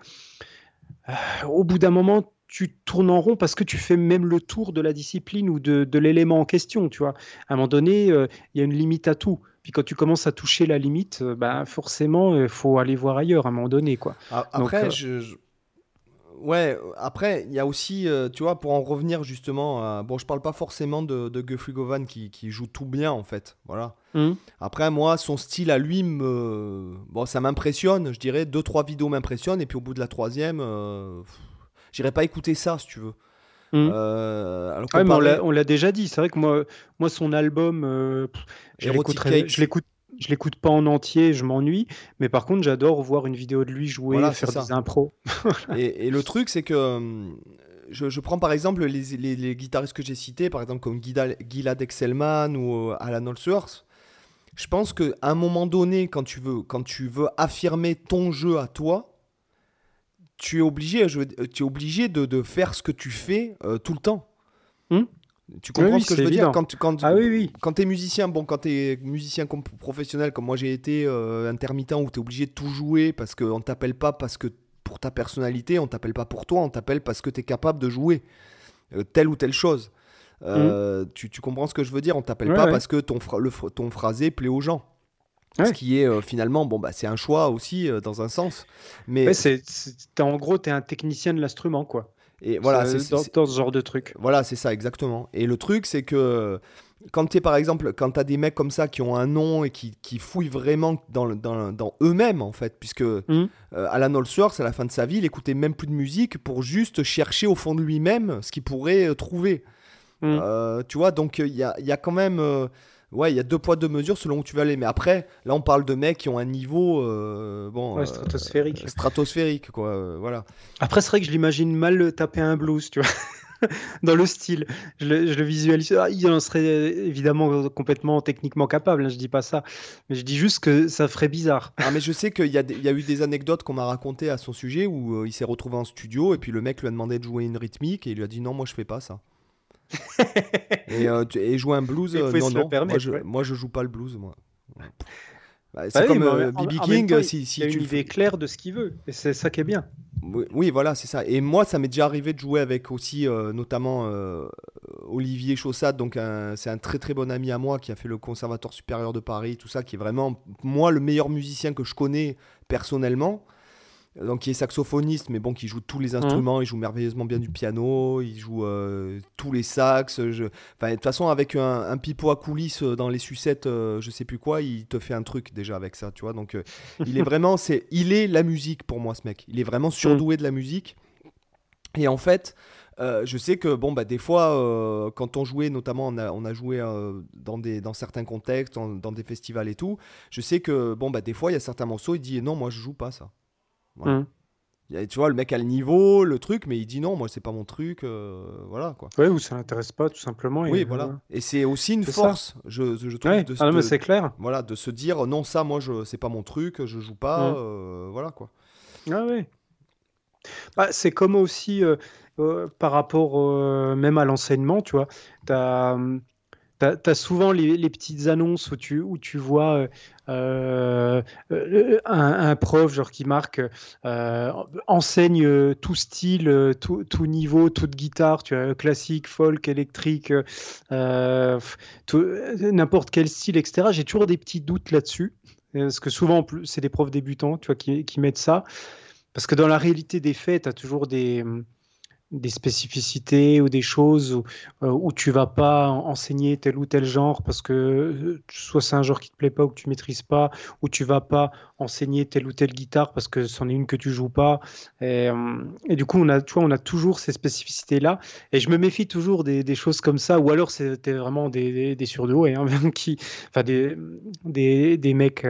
euh, au bout d'un moment, tu tournes en rond parce que tu fais même le tour de la discipline ou de, de l'élément en question, tu vois. À un moment donné, euh, il y a une limite à tout. Puis quand tu commences à toucher la limite, euh, bah, forcément, il faut aller voir ailleurs à un moment donné, quoi. Donc, Après, euh, je, je- ouais, après, il y a aussi, euh, tu vois, pour en revenir justement, à- bon, je parle pas forcément de, de Guthrie Govan qui, qui joue tout bien en fait, voilà. Hum, Après, moi, son style à lui, me... bon, ça m'impressionne, je dirais. Deux, trois vidéos m'impressionnent, et puis au bout de la troisième, euh, j'irai pas écouter ça si tu veux. Mmh. Euh, alors Ouais, mais on l'a déjà dit. C'est vrai que moi, moi son album, euh, pff, je l'écoute, je l'écoute pas en entier, je m'ennuie. Mais par contre, j'adore voir une vidéo de lui jouer, Voilà, faire des impros. Et, et le truc, c'est que hum, je, je prends par exemple les, les- les guitaristes que j'ai cités, par exemple comme Gilad, Gilad Excelman ou euh, Alan Allsworth. Je pense qu'à un moment donné, quand tu, veux, quand tu veux affirmer ton jeu à toi, tu es obligé, je tu es obligé de, de faire ce que tu fais euh, tout le temps. Hum. Tu comprends Oui, ce que je veux évident. dire quand, Ah oui, oui. quand tu es musicien, bon, quand tu es musicien professionnel, comme moi j'ai été euh, intermittent, où tu es obligé de tout jouer parce qu'on t'appelle pas parce que pour ta personnalité, on t'appelle pas pour toi, on t'appelle parce que tu es capable de jouer euh, telle ou telle chose. Euh, tu, tu comprends ce que je veux dire? On t'appelle. Ouais, pas ouais. parce que ton, phra- le, ton phrasé plaît aux gens. Ce qui est euh, finalement, bon, bah, c'est un choix aussi euh, dans un sens. Mais Ouais, c'est, en gros, tu es un technicien de l'instrument, quoi. et voilà, C'est- c'est- dans, c'est- dans ce genre de truc. Voilà, c'est ça, exactement. Et le truc, c'est que quand tu es, par exemple, quand tu as des mecs comme ça qui ont un nom et qui, qui fouillent vraiment dans, le- dans, dans eux-mêmes, en fait, puisque euh, Alan Allsworth, à la fin de sa vie, il écoutait même plus de musique pour juste chercher au fond de lui-même ce qu'il pourrait euh, trouver. Euh, tu vois, donc il y a, il y a quand même. Ouais, il y a deux poids, deux mesures selon où tu vas aller. Mais après, là, on parle de mecs qui ont un niveau. euh, bon, Ouais, euh, stratosphérique. stratosphérique, quoi. euh, voilà. Après, c'est vrai que je l'imagine mal taper un blues, tu vois. Dans le style, je le, je le visualise. Ah, il en serait évidemment complètement techniquement capable, hein, je dis pas ça. Mais je dis juste que ça ferait bizarre. Ah, mais je sais qu'il y, y a eu des anecdotes qu'on m'a racontées à son sujet où euh, il s'est retrouvé en studio et puis le mec lui a demandé de jouer une rythmique et il lui a dit non, moi je fais pas ça. Et, euh, tu- et jouer un blues, Il euh, non, non, moi je, ouais. moi je joue pas le blues, moi. Bah, c'est Bah oui, comme en- euh, BB King, temps, si, si il a tu une fais- idée claire de ce qu'il veut. Et c'est ça qui est bien. Oui, oui, voilà, c'est ça. Et moi, ça m'est déjà arrivé de jouer avec aussi, euh, notamment Olivier Chaussade, donc c'est un très très bon ami à moi qui a fait le Conservatoire supérieur de Paris, tout ça, qui est vraiment, moi, le meilleur musicien que je connais personnellement. Donc, qui est saxophoniste, mais bon, qui joue tous les instruments, il joue merveilleusement bien du piano, il joue euh, tous les sax. je- Enfin, de toute façon, avec un, un pipeau à coulisses euh, dans les sucettes, euh, je sais plus quoi, il te fait un truc déjà avec ça, tu vois. Donc, euh, il est vraiment, c'est, il est la musique pour moi, ce mec. Il est vraiment surdoué de la musique. Et en fait, euh, je sais que bon, bah, des fois, euh, quand on jouait, notamment, on a, on a joué euh, dans, des, dans certains contextes, dans, dans des festivals et tout. Je sais que bon, bah, des fois, il y a certains morceaux, il dit non, moi, je joue pas ça. Voilà. Y a- Tu vois, le mec a le niveau, le truc, mais il dit non, moi, c'est pas mon truc. euh, voilà quoi. Ouais, ou ça l'intéresse pas, tout simplement. et Oui, euh, voilà. Et c'est aussi une force, je, je trouve, Ouais. de, Ah non, mais c'est clair. voilà, de se dire non, ça, moi, je, c'est pas mon truc, je joue pas. Mhm. euh, voilà quoi. Ah ouais. Bah, c'est comme aussi euh, par rapport même à l'enseignement, tu vois. Tu as, souvent les, petites annonces où tu, où tu vois euh, euh, un, prof qui marque euh, enseigne tout style, tout, tout niveau, toute guitare, tu vois, classique, folk, électrique, n'importe quel style, etc. J'ai toujours des petits doutes là-dessus. Parce que souvent, c'est des profs débutants, qui mettent ça. Parce que dans la réalité des faits, tu as toujours des, des spécificités ou des choses où, euh, où tu vas pas en- enseigner tel ou tel genre parce que euh, soit c'est un genre qui te plaît pas ou que tu maîtrises pas, ou tu vas pas enseigner telle ou telle guitare parce que c'en est une que tu joues pas. Et, euh, du coup, on a, tu on a toujours ces spécificités-là. Et je me méfie toujours des, des choses comme ça, ou alors c'était vraiment des, des, des surdoués, hein, qui, enfin des, des, des mecs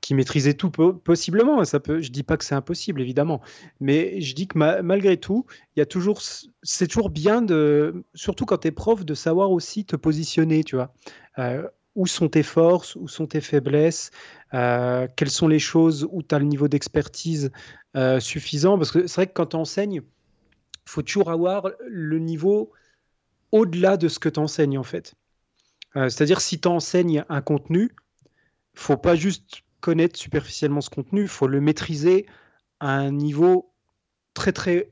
qui maîtrisaient tout po- possiblement. Ça peut, je dis pas que c'est impossible, évidemment, mais je dis que ma- malgré tout, il y a toujours, c'est toujours bien de, surtout quand tu es prof, de savoir aussi te positionner, tu vois. Euh, où sont tes forces, où sont tes faiblesses, euh, quelles sont les choses où tu as le niveau d'expertise euh, suffisant. Parce que c'est vrai que quand tu enseignes, faut toujours avoir le niveau au-delà de ce que tu enseignes, en fait. C'est-à-dire, si tu enseignes un contenu, faut pas juste connaître superficiellement ce contenu, faut le maîtriser à un niveau très, très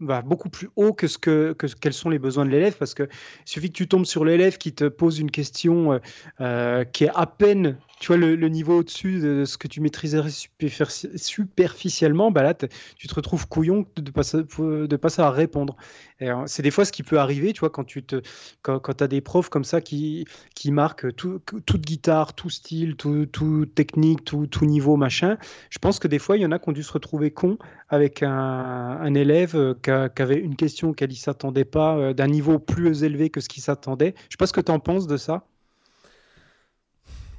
beaucoup plus haut que ce que, que quels sont les besoins de l'élève parce que il suffit que tu tombes sur l'élève qui te pose une question euh, euh, qui est à peine tu vois, le, niveau au-dessus de ce que tu maîtriserais superficiellement, bah là, tu te retrouves couillon de ne pas, savoir répondre. Euh, c'est des fois ce qui peut arriver, tu vois, quand tu te, quand, quand as des profs comme ça qui, qui marquent toute guitare, tout style, tout, technique, tout, niveau, machin. Je pense que des fois, il y en a qui ont dû se retrouver con avec un, élève euh, qui, avait une question qu'elle ne s'attendait pas, euh, d'un niveau plus élevé que ce qu'il s'attendait. Je sais pas ce que tu en penses de ça.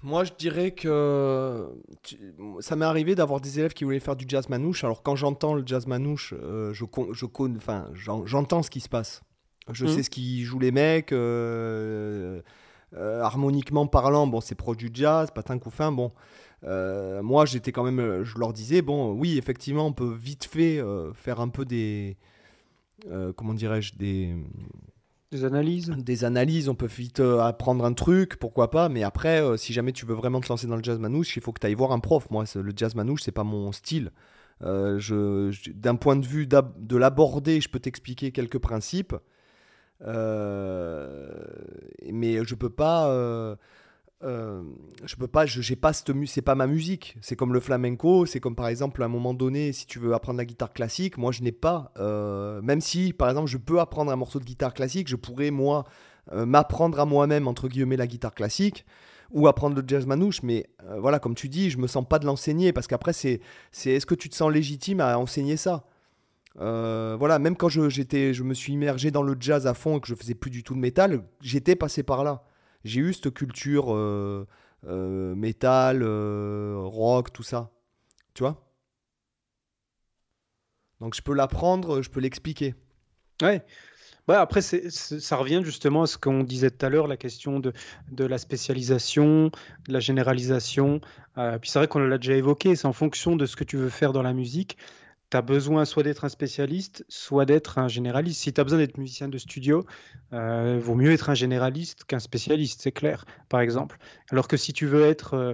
Moi, je dirais que ça m'est arrivé d'avoir des élèves qui voulaient faire du jazz manouche. Alors, quand j'entends le jazz manouche, euh, je, je, enfin, j'entends ce qui se passe. Je mmh. sais ce qui jouent les mecs. Euh, euh, harmoniquement parlant, bon, c'est du jazz, patin couffin, bon. moi, j'étais quand même, je leur disais, bon, oui, effectivement, on peut vite fait faire un peu des, comment dirais-je, des, des analyses Des analyses, on peut vite euh, apprendre un truc, pourquoi pas, mais après, euh, si jamais tu veux vraiment te lancer dans le jazz manouche, il faut que tu ailles voir un prof. Moi, le jazz manouche, c'est pas mon style. Euh, D'un point de vue de l'aborder, je peux t'expliquer quelques principes, mais je peux pas euh, je peux pas, je j'ai pas c'est pas ma musique. C'est comme le flamenco, c'est comme par exemple à un moment donné, si tu veux apprendre la guitare classique, moi je n'ai pas, euh, même si par exemple je peux apprendre un morceau de guitare classique, je pourrais moi euh, m'apprendre à moi-même entre guillemets la guitare classique ou apprendre le jazz manouche, mais voilà comme tu dis, je me sens pas de l'enseigner parce qu'après c'est, c'est est-ce que tu te sens légitime à enseigner ça? Voilà, même quand je, j'étais, je me suis immergé dans le jazz à fond et que je faisais plus du tout de métal, j'étais passé par là j'ai eu cette culture euh, euh, métal, euh, rock, tout ça. Tu vois? Donc je peux l'apprendre, je peux l'expliquer. Ouais. Ouais, après, ça revient justement à ce qu'on disait tout à l'heure, la question de, de, la spécialisation, de la généralisation. puis c'est vrai qu'on l'a déjà évoqué, c'est en fonction de ce que tu veux faire dans la musique tu as besoin soit d'être un spécialiste, soit d'être un généraliste. Si tu as besoin d'être musicien de studio, euh, vaut mieux être un généraliste qu'un spécialiste, c'est clair, par exemple. Alors que si tu veux être, euh,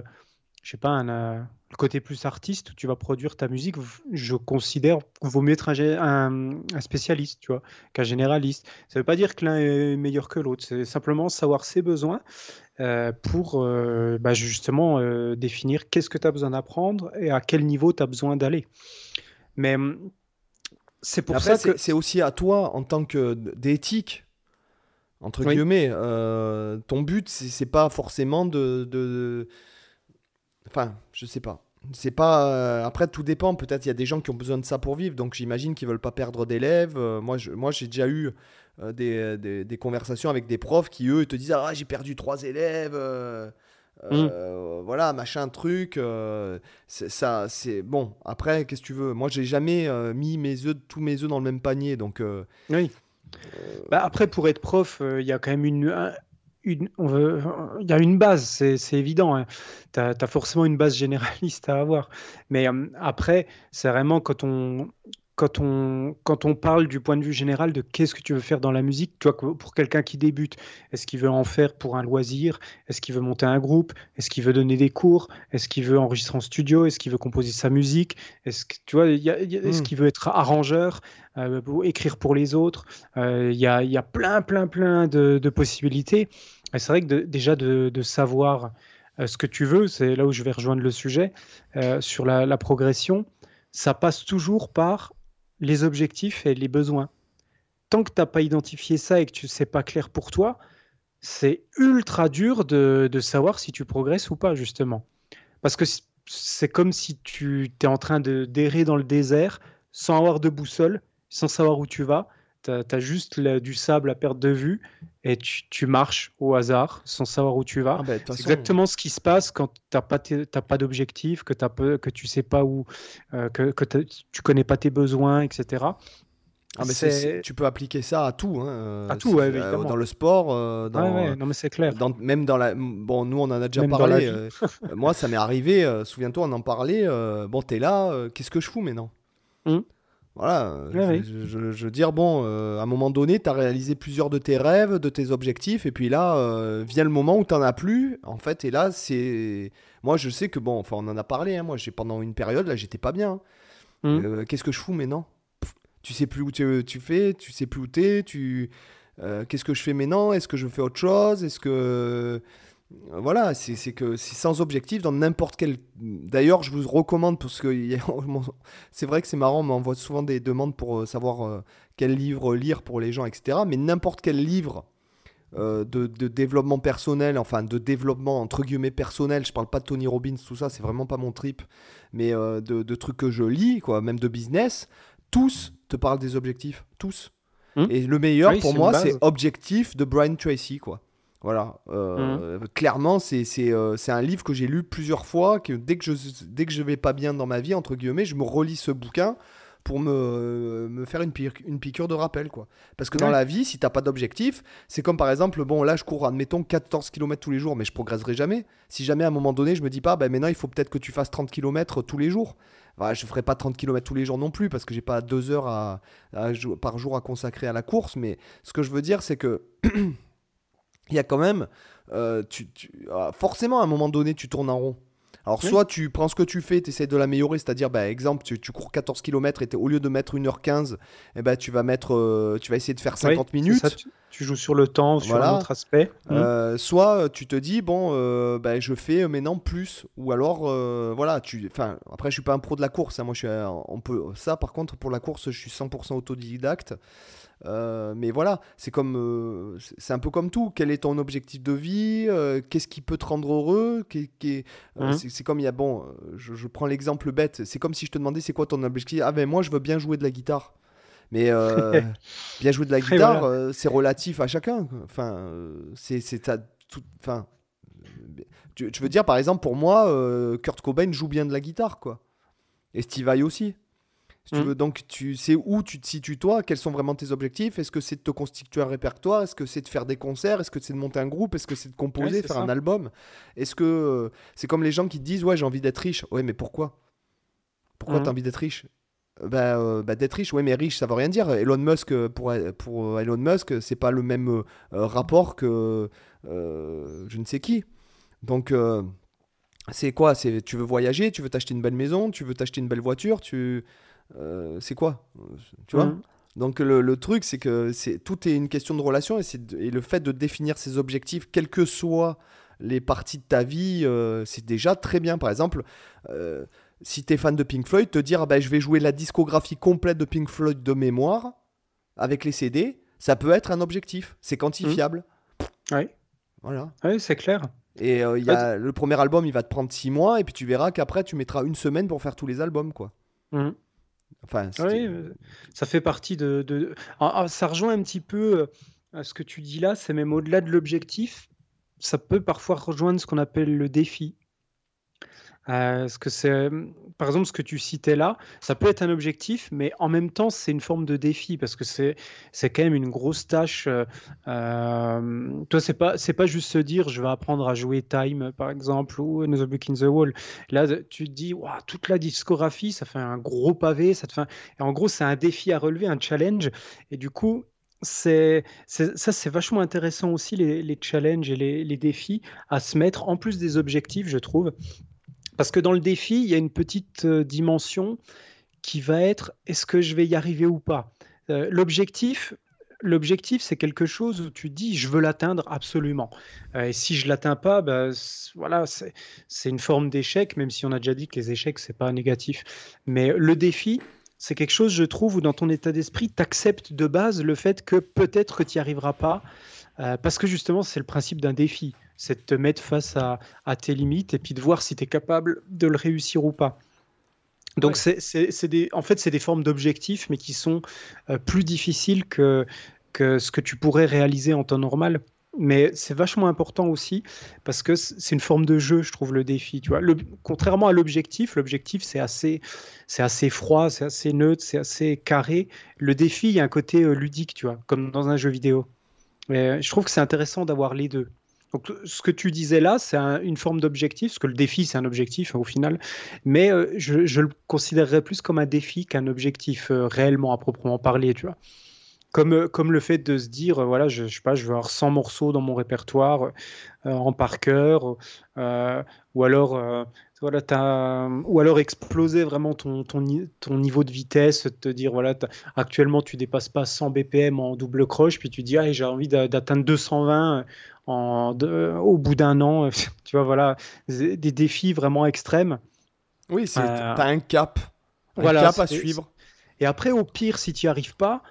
je sais pas, un, euh, le côté plus artiste, tu vas produire ta musique, je considère qu'il vaut mieux être un, spécialiste, tu vois, qu'un généraliste. Ça ne veut pas dire que l'un est meilleur que l'autre, c'est simplement savoir ses besoins euh, pour bah, justement définir qu'est-ce que tu as besoin d'apprendre et à quel niveau tu as besoin d'aller. Mais hum, c'est pour ça que. C'est aussi à toi, en tant que d'éthique, entre guillemets. Euh, ton but, c'est pas forcément de, de, Enfin, je sais pas. C'est pas. Euh, après, tout dépend. Peut-être il y a des gens qui ont besoin de ça pour vivre. Donc j'imagine qu'ils veulent pas perdre d'élèves. Euh, moi, moi, j'ai déjà eu des, des, des, conversations avec des profs qui, eux, te disent Ah, j'ai perdu trois élèves. Mmh. Euh, voilà, machin, truc. Euh, ça, c'est bon. Après, qu'est-ce que tu veux? Moi, j'ai jamais euh, mis mes œufs, tous mes œufs dans le même panier, donc. oui. Bah, après, pour être prof, il y a quand même une, une, on veut, il y a une base, c'est évident. Hein. Tu as, forcément une base généraliste à avoir. Mais après, c'est vraiment quand on, quand on, quand on parle du point de vue général de qu'est-ce que tu veux faire dans la musique, toi, pour quelqu'un qui débute, est-ce qu'il veut en faire pour un loisir? Est-ce qu'il veut monter un groupe? Est-ce qu'il veut donner des cours? Est-ce qu'il veut enregistrer en studio? Est-ce qu'il veut composer sa musique? Est-ce que tu vois, est-ce hmm. qu'il veut être arrangeur euh, écrire pour les autres? Euh, Il y, a, y, a, plein, plein, plein de, possibilités. c'est vrai que déjà de, savoir euh, ce que tu veux, c'est là où je vais rejoindre le sujet sur la, la progression. Ça passe toujours par les objectifs et les besoins. Tant que tu n'as pas identifié ça et que tu sais pas clair pour toi, c'est ultra dur de, savoir si tu progresses ou pas, justement. Parce que c'est comme si tu es en train de d'errer dans le désert sans avoir de boussole, sans savoir où tu vas. Tu as, juste du sable à perte de vue et tu, marches au hasard sans savoir où tu vas. Ah ben, c'est exactement ce qui se passe quand tu n'as pas, pas d'objectif, que, que tu sais pas où, euh, que, que tu connais pas tes besoins, etc. Ah mais tu peux appliquer ça à tout, hein, à tout, euh, dans le sport, euh, dans, non mais c'est clair. même dans la, bon, nous on en a déjà parlé. moi, ça m'est arrivé. Souviens-toi, on en parlait. bon, t'es là. Qu'est-ce que je fous maintenant? Hum. Voilà, je, veux dire, bon, euh, à un moment donné, tu as réalisé plusieurs de tes rêves, de tes objectifs, et puis là, euh, vient le moment où tu n'en as plus, en fait, et là, c'est... Moi, je sais que, bon, enfin, on en a parlé, hein, moi, j'ai pendant une période, là, j'étais pas bien. Hein. Mmh. Euh, qu'est-ce que je fous maintenant? Tu sais plus où tu, tu, fais, tu sais plus où t'es, tu... Qu'est-ce que je fais maintenant? Est-ce que je fais autre chose? Est-ce que... voilà, c'est que c'est sans objectif dans n'importe quel. D'ailleurs, je vous recommande parce que c'est vrai que c'est marrant, on m'envoie souvent des demandes pour euh, savoir euh, quel livre lire pour les gens, etc. Mais n'importe quel livre euh, de, développement personnel, enfin de développement entre guillemets personnel, je parle pas de Tony Robbins, tout ça, c'est vraiment pas mon trip, mais de, trucs que je lis, quoi, même de business, tous te parlent des objectifs, tous. Hmm. Et le meilleur pour moi, c'est Objectif de Brian Tracy, quoi. Voilà. Euh, mmh. Clairement, euh, c'est un livre que j'ai lu plusieurs fois. Que dès que je dès que je vais pas bien dans ma vie, entre guillemets, je me relis ce bouquin pour me, me faire une, une piqûre de rappel. quoi. Parce que dans la vie, si t'as pas d'objectif, c'est comme par exemple, bon là je cours, admettons, 14 km tous les jours, mais je progresserai jamais. Si jamais à un moment donné, je me dis pas, ben maintenant il faut peut-être que tu fasses 30 km tous les jours. Enfin, je ferai pas 30 km tous les jours non plus, parce que j'ai pas deux heures à, par jour à consacrer à la course. Mais ce que je veux dire, c'est que... il y a quand même. Euh, tu, ah, forcément, à un moment donné, tu tournes en rond. Alors, soit tu prends ce que tu fais, tu essaies de l'améliorer, c'est-à-dire, bah, exemple, tu, cours 14 km et au lieu de mettre 1h15, eh ben, tu, vas mettre, euh, tu vas essayer de faire 50 minutes. tu, joues sur le temps, sur un autre aspect. Euh, soit tu te dis, bon, bah, je fais maintenant plus. Ou alors, voilà, tu, après, je suis pas un pro de la course. Hein, moi, je suis, on peut, ça, par contre, pour la course, je suis 100% autodidacte. Euh, mais voilà, c'est comme, euh, c'est un peu comme tout. Quel est ton objectif de vie euh, Qu'est-ce qui peut te rendre heureux mmh. C'est comme il y a bon, je, prends l'exemple bête. C'est comme si je te demandais c'est quoi ton objectif? Ah ben moi je veux bien jouer de la guitare. Mais bien jouer de la guitare, c'est relatif à chacun. Enfin, c'est tout. Enfin, tu, veux dire par exemple pour moi, Kurt Cobain joue bien de la guitare quoi. Et Steve Vai aussi. Tu mmh. veux, donc, tu sais où tu te situes toi, quels sont vraiment tes objectifs? Est-ce que c'est de te constituer un répertoire? Est-ce que c'est de faire des concerts? Est-ce que c'est de monter un groupe? Est-ce que c'est de composer, faire un album? Est-ce que euh, c'est comme les gens qui disent Ouais, j'ai envie d'être riche. Ouais, mais pourquoi? Pourquoi mmh. tu as envie d'être riche? Bah, euh, bah, d'être riche, ouais, mais riche, ça veut rien dire. Elon Musk, pour, pour Elon Musk, c'est pas le même euh, rapport que je ne sais qui. Donc, c'est quoi? C'est tu veux voyager, tu veux t'acheter une belle maison, tu veux t'acheter une belle voiture, tu euh, c'est quoi? Tu vois? Mhm. Donc le, truc, c'est que c'est tout est une question de relation et, et, le fait de définir ses objectifs, quelles que soient les parties de ta vie, euh, c'est déjà très bien. Par exemple, euh, si tu es fan de Pink Floyd, te dire ah ben, je vais jouer la discographie complète de Pink Floyd de mémoire avec les CD, ça peut être un objectif. C'est quantifiable. Mhm. Oui. Voilà. Oui, c'est clair. Et il y a, le premier album, il va te prendre 6 mois, et puis tu verras qu'après, tu mettras une semaine pour faire tous les albums. quoi. Mhm. Oui, euh, ça fait partie de. Ah, ah, ça rejoint un petit peu euh, ce que tu dis là, c'est même au-delà de l'objectif. Ça peut parfois rejoindre ce qu'on appelle le défi. Euh, que c'est, par exemple, ce que tu citais là, ça peut être un objectif, mais en même temps, c'est une forme de défi parce que c'est, c'est quand même une grosse tâche. Euh, euh, toi, c'est pas, c'est pas juste se dire, je vais apprendre à jouer Time, par exemple, ou Another Book in the Wall. Là, tu te dis, toute la discographie, ça fait un gros pavé, ça te fait. Et en gros, c'est un défi à relever, un challenge. Et du coup, c'est, ça, c'est vachement intéressant aussi, les, challenges et les, défis à se mettre, en plus des objectifs, je trouve. Parce que dans le défi, il y a une petite euh, dimension qui va être est-ce que je vais y arriver ou pas? Euh, L'objectif, l'objectif, c'est quelque chose où tu dis je veux l'atteindre absolument. Euh, et si je l'atteins pas, bah, voilà, c'est une forme d'échec, même si on a déjà dit que les échecs c'est pas négatif. Mais le défi, c'est quelque chose, je trouve, où dans ton état d'esprit, tu acceptes de base le fait que peut-être que tu n'y arriveras pas, parce que justement, c'est le principe d'un défi c'est de te mettre face à, tes limites et puis de voir si tu es capable de le réussir ou pas. Donc, c'est des, en fait, c'est des formes d'objectifs, mais qui sont euh, plus difficiles que, que ce que tu pourrais réaliser en temps normal. Mais c'est vachement important aussi parce que c'est une forme de jeu, je trouve, le défi. Tu vois, contrairement à l'objectif, l'objectif c'est assez, c'est assez froid, c'est assez neutre, c'est assez carré. Le défi, il y a un côté euh, ludique, tu vois, comme dans un jeu vidéo. Et je trouve que c'est intéressant d'avoir les deux. Donc, ce que tu disais là, c'est une forme d'objectif, parce que le défi, c'est un objectif au final, mais euh, je, le considérerais plus comme un défi qu'un objectif euh, réellement à proprement parler, tu vois. Comme, euh, comme le fait de se dire, voilà, je, je sais pas, je veux avoir 100 morceaux dans mon répertoire en par cœur, ou alors voilà, ou alors exploser vraiment ton, ton, ton, niveau de vitesse, te dire voilà, actuellement tu dépasses pas 100 BPM en double croche, puis tu dis ah, j'ai envie d'atteindre 220 en, au bout d'un an. tu vois, voilà, des défis vraiment extrêmes. Oui, tu as un cap. Un voilà, cap à suivre. Et après, au pire, si tu n'y arrives pas,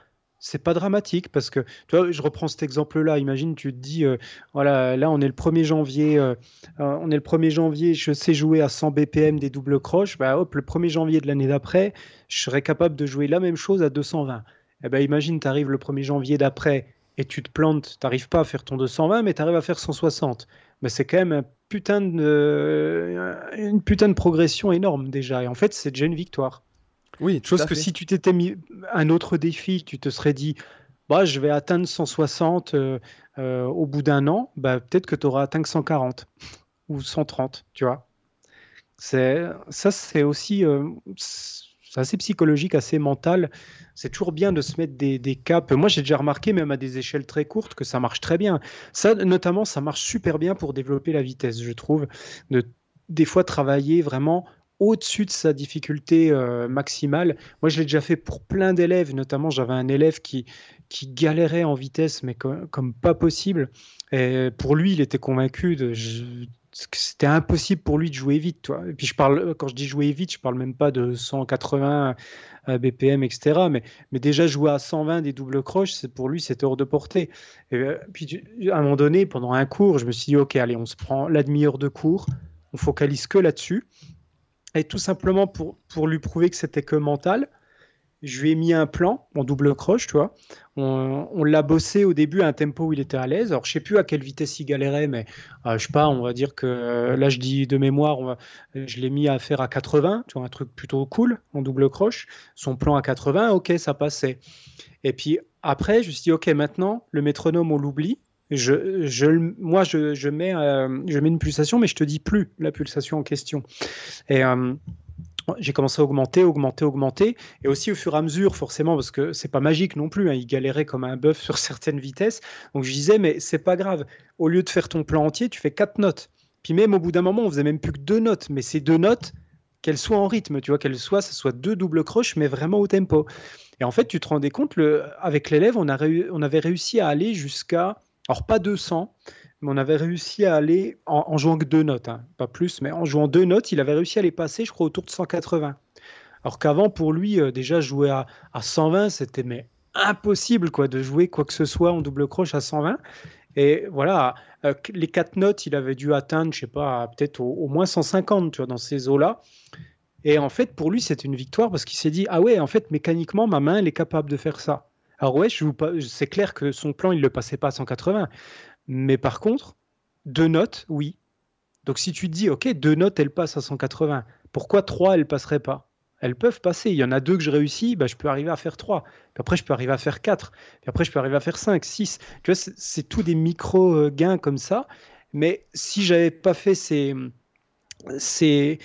c'est pas dramatique parce que tu vois, je reprends cet exemple-là. Imagine, tu te dis, euh, voilà, là on est le 1er janvier, euh, euh, on est le 1er janvier, je sais jouer à 100 BPM des doubles croches. Bah hop, le 1er janvier de l'année d'après, je serais capable de jouer la même chose à 220. Eh ben imagine, tu arrives le 1er janvier d'après et tu te plantes, tu n'arrives pas à faire ton 220, mais tu arrives à faire 160. Mais c'est quand même putain de, une putain de progression énorme déjà. Et en fait, c'est déjà une victoire. Oui, Chose que si tu t'étais mis un autre défi, tu te serais dit, bah, je vais atteindre 160 euh, euh, au bout d'un an, bah, peut-être que tu auras atteint 140 ou 130, tu vois. C'est, ça, c'est aussi euh, assez psychologique, assez mental. C'est toujours bien de se mettre des, des caps. Moi, j'ai déjà remarqué, même à des échelles très courtes, que ça marche très bien. Ça, notamment, ça marche super bien pour développer la vitesse, je trouve. De, des fois, travailler vraiment au-dessus de sa difficulté euh, maximale. Moi, je l'ai déjà fait pour plein d'élèves, notamment j'avais un élève qui, qui galérait en vitesse, mais comme, pas possible. Et pour lui, il était convaincu de, que c'était impossible pour lui de jouer vite. Toi. Et puis je parle, quand je dis jouer vite, je parle même pas de 180 euh, BPM, etc. Mais, mais déjà jouer à 120 des doubles croches, c'est pour lui, c'était hors de portée. Et euh, puis à un moment donné, pendant un cours, je me suis dit, ok, allez, on se prend la demi-heure de cours, on focalise que là-dessus. Et tout simplement pour, pour lui prouver que c'était que mental, je lui ai mis un plan en double croche, tu vois. On, l'a bossé au début à un tempo où il était à l'aise. Alors, je sais plus à quelle vitesse il galérait, mais euh, je sais pas, on va dire que euh, là, je dis de mémoire, je l'ai mis à faire à 80, tu vois, un truc plutôt cool en double croche. Son plan à 80, ok, ça passait. Et puis après, je me suis dit, ok, maintenant, le métronome, on l'oublie moi, je, je mets, euh, je mets une pulsation, mais je te dis plus la pulsation en question. Et euh, j'ai commencé à augmenter, augmenter, augmenter. Et aussi au fur et à mesure, forcément, parce que c'est pas magique non plus, hein, il galérait comme un bœuf sur certaines vitesses. Donc je disais, mais c'est pas grave. Au lieu de faire ton plan entier, tu fais quatre notes. Puis même au bout d'un moment, on faisait même plus que deux notes. Mais ces deux notes, qu'elles soient en rythme, tu vois, qu'elles soient, ça soit deux doubles croches, mais vraiment au tempo. Et en fait, tu te rendais compte, avec l'élève, on avait réussi à aller jusqu'à alors pas 200, mais on avait réussi à aller, en, jouant que deux notes, hein, pas plus, mais en jouant deux notes, il avait réussi à les passer, je crois, autour de 180. Alors qu'avant, pour lui, euh, déjà jouer à, 120, c'était mais impossible quoi, de jouer quoi que ce soit en double croche à 120. Et voilà, euh, les quatre notes, il avait dû atteindre, je sais pas, peut-être au, moins 150, tu vois, dans ces eaux-là. Et en fait, pour lui, c'était une victoire parce qu'il s'est dit, ah ouais, en fait, mécaniquement, ma main, elle est capable de faire ça. Alors ouais, c'est clair que son plan, il ne le passait pas à 180. Mais par contre, deux notes, oui. Donc si tu te dis, ok, deux notes, elles passent à 180, pourquoi trois, elles passeraient pas? Elles peuvent passer. Il y en a deux que je réussis, bah, je peux arriver à faire trois. Après, je peux arriver à faire quatre. Puis après, je peux arriver à faire cinq, six. Tu vois, c'est tout des micro-gains comme ça. Mais si j'avais pas fait ces, ces,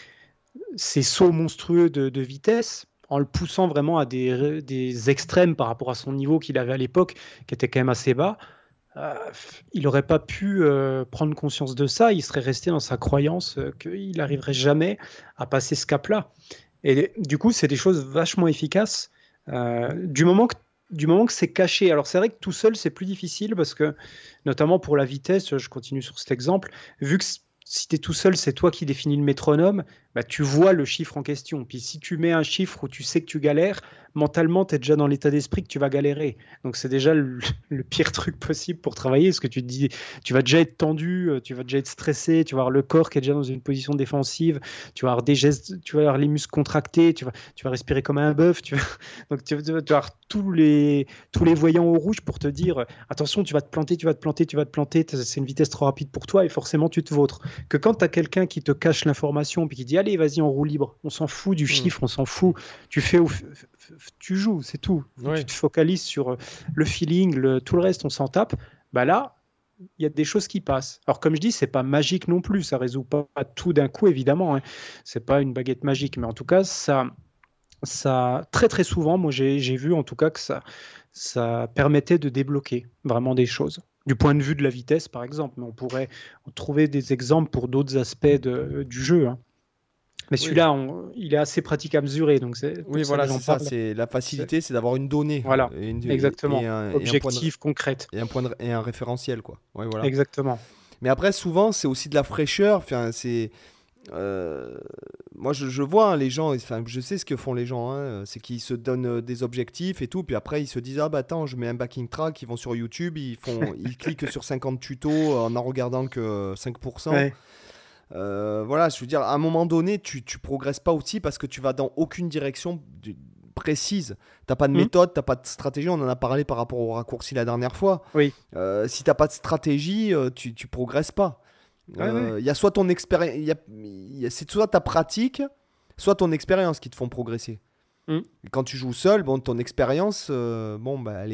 ces sauts monstrueux de vitesse, en le poussant vraiment à des, extrêmes par rapport à son niveau qu'il avait à l'époque, qui était quand même assez bas, euh, il n'aurait pas pu euh, prendre conscience de ça, il serait resté dans sa croyance euh, qu'il n'arriverait jamais à passer ce cap-là. Et du coup, c'est des choses vachement efficaces. du moment que du moment que c'est caché. Alors c'est vrai que tout seul c'est plus difficile parce que notamment pour la vitesse, je continue sur cet exemple, vu que si tu es tout seul, c'est toi qui définis le métronome, bah, tu vois le chiffre en question. Puis si tu mets un chiffre où tu sais que tu galères, mentalement, tu es déjà dans l'état d'esprit que tu vas galérer. Donc c'est déjà le, pire truc possible pour travailler, parce que tu te dis, tu vas déjà être tendu, euh, tu vas déjà être stressé, tu vas avoir le corps qui est déjà dans une position défensive, tu vas avoir des gestes, tu vas avoir les muscles contractés, tu vas, tu vas respirer comme un bœuf, tu vas, donc tu vas, avoir tous les, tous les voyants au rouge pour te dire, attention, tu vas te planter, tu vas te planter, tu vas te planter, c'est une vitesse trop rapide pour toi, et forcément tu te vautres. Que quand tu as quelqu'un qui te cache l'information, puis qui dit, allez, vas-y, en roue libre, on s'en fout du mmh. chiffre, on s'en fout, tu fais, tu joues, c'est tout. Tu te focalises sur euh, le feeling, le, tout le reste, on s'en tape. Bah là, il y a des choses qui passent. Alors comme je dis, c'est pas magique non plus, ça résout pas tout d'un coup évidemment. Hein. C'est pas une baguette magique, mais en tout cas ça, ça très très souvent, moi j'ai vu en tout cas que ça, ça permettait de débloquer vraiment des choses. Du point de vue de la vitesse, par exemple, mais on pourrait trouver des exemples pour d'autres aspects du jeu. Hein. Mais celui-là, il est assez pratique à mesurer. Donc oui, voilà, c'est ça. C'est la facilité, c'est d'avoir une donnée. Voilà, exactement. Objectif, concrète. Et un, point et un référentiel, quoi. voilà. Exactement. Mais après, souvent, c'est aussi de la fraîcheur. Enfin, c'est euh, moi, je, vois hein, les gens, enfin, je sais ce que font les gens, hein, c'est qu'ils se donnent euh, des objectifs et tout, puis après ils se disent ah bah attends, je mets un backing track, ils vont sur YouTube, ils font, ils cliquent sur 50 tutos en en regardant que 5%. Euh, voilà, je veux dire, à un moment donné, tu, tu progresses pas aussi parce que tu vas dans aucune direction précise. T'as pas de mmh. méthode, t'as pas de stratégie. On en a parlé par rapport au raccourci la dernière fois. Oui. Euh, si t'as pas de stratégie, tu, tu progresses pas. Euh, il y a soit ton expérience, c'est soit ta pratique, soit ton expérience qui te font progresser. Mm. Quand tu joues seul, bon, ton expérience, euh, bon, bah,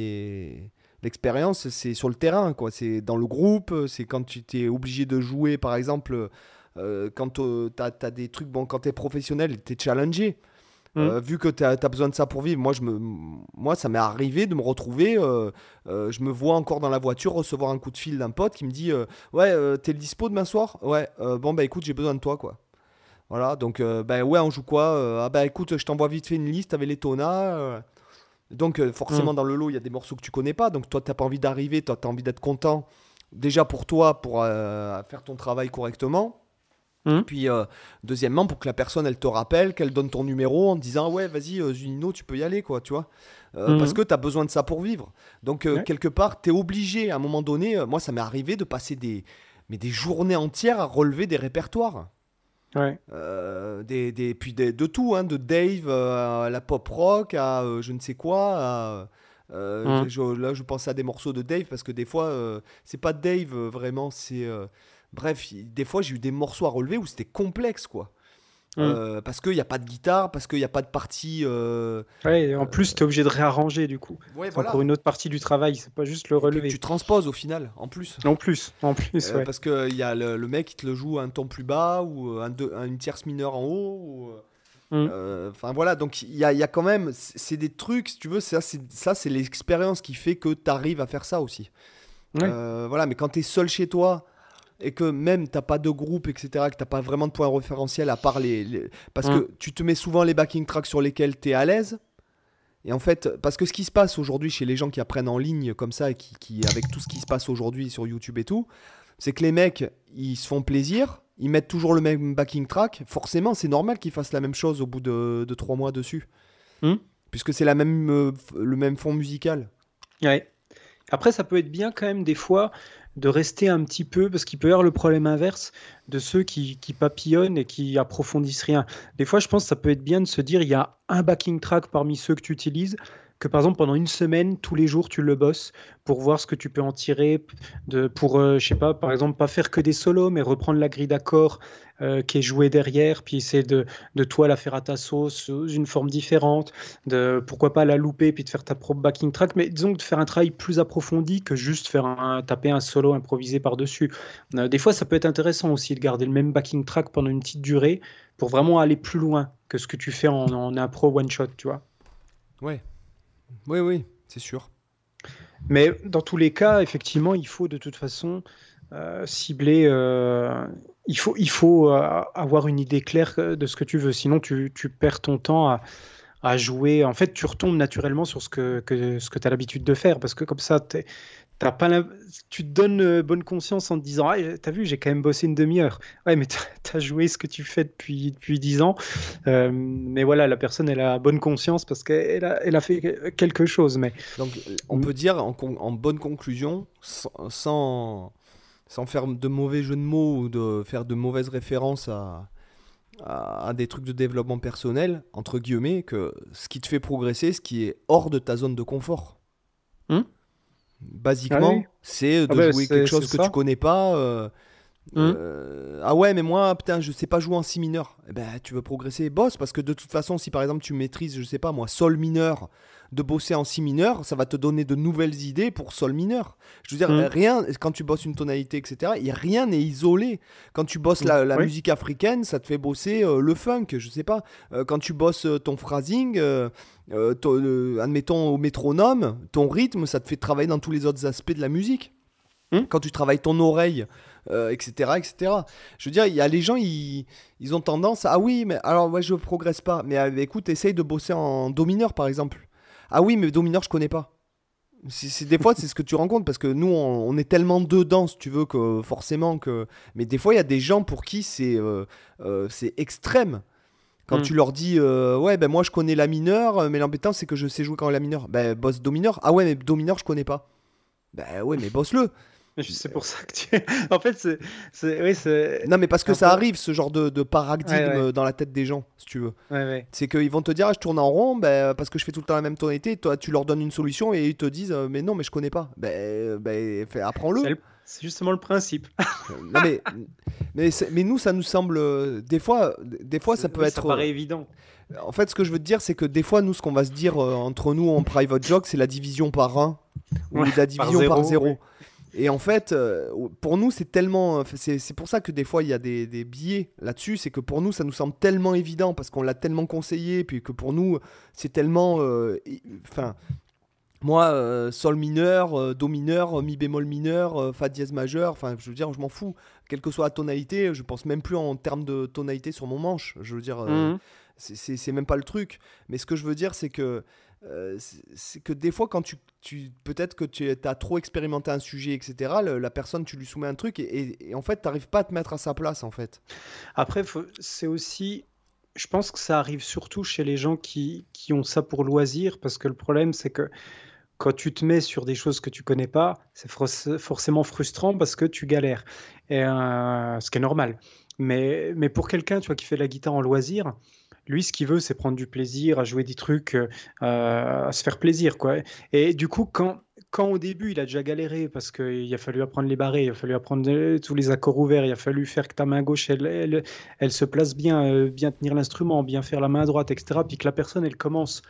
l'expérience, c'est sur le terrain, quoi. C'est dans le groupe, c'est quand tu es obligé de jouer, par exemple, euh, quand tu as, as, des trucs, bon, quand tu es professionnel, tu es challengé. Euh, mmh. vu que tu as, besoin de ça pour vivre, moi, je me, moi ça m'est arrivé de me retrouver, euh, euh, je me vois encore dans la voiture recevoir un coup de fil d'un pote qui me dit Ouais, t'es le dispo demain soir? Ouais, bon, bah écoute, j'ai besoin de toi, quoi. Voilà, donc, bah ouais, on joue quoi Ah, bah écoute, je t'envoie vite fait une liste avec les tonas. donc, forcément, mmh. dans le lot, il y a des morceaux que tu connais pas, donc toi, t'as pas envie d'arriver, toi, t'as envie d'être content, déjà pour toi, pour faire ton travail correctement. Mmh. Puis, euh, deuxièmement, pour que la personne, elle te rappelle, qu'elle donne ton numéro en disant Ouais, vas-y, euh, Zunino, tu peux y aller, quoi, tu vois. Euh, mmh. Parce que tu as besoin de ça pour vivre. Donc, quelque part, tu es obligé, à un moment donné, moi, ça m'est arrivé de passer des, mais des journées entières à relever des répertoires. Ouais. des, des, puis de tout, hein, de Dave à la pop rock, à je ne sais quoi. Mmh. là, je pense à des morceaux de Dave parce que des fois, c'est pas Dave vraiment, c'est Bref, des fois, j'ai eu des morceaux à relever où c'était complexe, quoi. Mmh. Euh, parce qu'il n'y a pas de guitare, parce qu'il n'y a pas de partie. Euh, ouais, en plus, tu es obligé de réarranger du coup. Ouais, Pour une autre partie du travail, c'est pas juste le relever. Tu transposes au final, en plus. En plus, en plus. Euh, parce qu'il y a le, mec qui te le joue un ton plus bas ou un, une tierce mineure en haut. Mmh. Enfin voilà, donc il y a, y a, quand même. C'est des trucs, si tu veux, ça c'est l'expérience qui fait que tu arrives à faire ça aussi. voilà, mais quand tu es seul chez toi et que même t'as pas de groupe, etc., que t'as pas vraiment de point référentiel à part les. Parce que tu te mets souvent les backing tracks sur lesquels tu es à l'aise. Et en fait, parce que ce qui se passe aujourd'hui chez les gens qui apprennent en ligne comme ça, et qui, qui avec tout ce qui se passe aujourd'hui sur YouTube et tout, c'est que les mecs, ils se font plaisir, ils mettent toujours le même backing track. Forcément, c'est normal qu'ils fassent la même chose au bout de, de trois mois dessus. Hmm. Puisque c'est la même, euh, le même fond musical. Ouais. Après, ça peut être bien quand même des fois de rester un petit peu, parce qu'il peut y avoir le problème inverse de ceux qui, papillonnent et qui approfondissent rien. Des fois, je pense que ça peut être bien de se dire, il y a un backing track parmi ceux que tu utilises, que par exemple pendant une semaine, tous les jours, tu le bosses pour voir ce que tu peux en tirer, de, pour, euh, je sais pas, par exemple, pas faire que des solos, mais reprendre la grille d'accords euh, qui est jouée derrière, puis essayer de, de toi la faire à ta sauce sous une forme différente, de pourquoi pas la louper, puis de faire ta propre backing track, mais disons de faire un travail plus approfondi que juste faire un, taper un solo improvisé par-dessus. Euh, des fois, ça peut être intéressant aussi de garder le même backing track pendant une petite durée pour vraiment aller plus loin que ce que tu fais en, en impro one-shot, tu vois. Ouais, oui, oui, c'est sûr. Mais dans tous les cas, effectivement, il faut de toute façon euh, cibler. Euh, il faut, il faut euh, avoir une idée claire de ce que tu veux. Sinon, tu, tu perds ton temps à, à, jouer. En fait, tu retombes naturellement sur ce que, que ce que tu as l'habitude de faire. Parce que comme ça, tu pas tu te donnes euh, bonne conscience en te disant ah, T'as vu, j'ai quand même bossé une demi-heure. Ouais, mais tu as joué ce que tu fais depuis, depuis 10 ans. Euh, mais voilà, la personne, elle a bonne conscience parce qu'elle a, elle a fait quelque chose. Mais... Donc, on peut dire en, en bonne conclusion, sans, sans, faire de mauvais jeux de mots ou de faire de mauvaises références à, à, des trucs de développement personnel, entre guillemets, que ce qui te fait progresser, ce qui est hors de ta zone de confort. Hum Basiquement, c'est de ah jouer quelque chose que tu connais pas. Euh, hum. euh, ah ouais, mais moi, putain, je sais pas jouer en si mineur. Eh ben, tu veux progresser, bosse, parce que de toute façon, si par exemple tu maîtrises, je sais pas moi, sol mineur, de bosser en si mineur, ça va te donner de nouvelles idées pour sol mineur. Je veux dire, mm. rien, quand tu bosses une tonalité, etc., rien n'est isolé. Quand tu bosses la, musique africaine, ça te fait bosser euh, le funk, je sais pas. Euh, quand tu bosses euh, ton phrasing, admettons au métronome, ton rythme, ça te fait travailler dans tous les autres aspects de la musique. Hmm quand tu travailles ton oreille, etc., euh, etc. Je veux dire, il y a les gens, ils, ils, ont tendance à, ah oui, mais alors moi je progresse pas. Mais euh, écoute, essaye de bosser en do mineur par exemple. Ah oui, mais do mineur je connais pas. C'est des fois c'est ce que tu rencontres parce que nous on, est tellement dedans si tu veux que forcément que mais des fois il y a des gens pour qui c'est euh, c'est extrême. Quand hmm. tu leur dis ouais ben moi je connais la mineure mais l'embêtant c'est que je sais jouer quand la mineure. Ben boss do mineur ah ouais mais do mineur je connais pas. Ben ouais mais bosse le c'est pour ça que tu. en fait, c'est. Oui, non, mais parce que ça arrive, ce genre de, de paradigme dans la tête des gens, si tu veux. c'est qu'ils vont te dire, ah, je tourne en rond ben, parce que je fais tout le temps la même tonalité. Toi, tu leur donnes une solution et ils te disent, euh, mais non, mais je connais pas. Ben, ben apprends-le. C'est justement le principe. Euh, non, mais, mais, mais, nous, ça nous semble. Euh, des fois, des fois ça peut être. Ça paraît évident. En fait, ce que je veux te dire, c'est que des fois, nous, ce qu'on va se dire entre nous en private joke, c'est la division par 1 ou la division par 0. Et en fait, euh, pour nous, c'est tellement. C'est pour ça que des fois, il y a des, des biais là-dessus. C'est que pour nous, ça nous semble tellement évident parce qu'on l'a tellement conseillé. Puis que pour nous, c'est tellement. Euh, enfin. moi, euh, sol mineur, do mineur, mi bémol mineur, fa dièse majeur, enfin, je veux dire, je m'en fous. Quelle que soit la tonalité, je pense même plus en termes de tonalité sur mon manche. Je veux dire, mmh. c'est même pas le truc. Mais ce que je veux dire, c'est que euh, c'est que des fois, quand tu, peut-être que tu as trop expérimenté un sujet, etc., la personne, tu lui soumets un truc et, en fait, tu n'arrives pas à te mettre à sa place, en fait. Après, c'est aussi. Je pense que ça arrive surtout chez les gens qui, qui ont ça pour loisir, parce que le problème, c'est que quand tu te mets sur des choses que tu connais pas, c'est forcément frustrant parce que tu galères. Et, euh, ce qui est normal. Mais, mais pour quelqu'un tu vois, qui fait de la guitare en loisir, lui, ce qu'il veut, c'est prendre du plaisir, à jouer des trucs, euh, à se faire plaisir, quoi. Et du coup, quand, quand au début, il a déjà galéré parce qu'il a fallu apprendre les barrés, il a fallu apprendre tous les accords ouverts, il a fallu faire que ta main gauche, elle, elle, se place bien, euh, bien tenir l'instrument, bien faire la main droite, etc. Puis que la personne, elle commence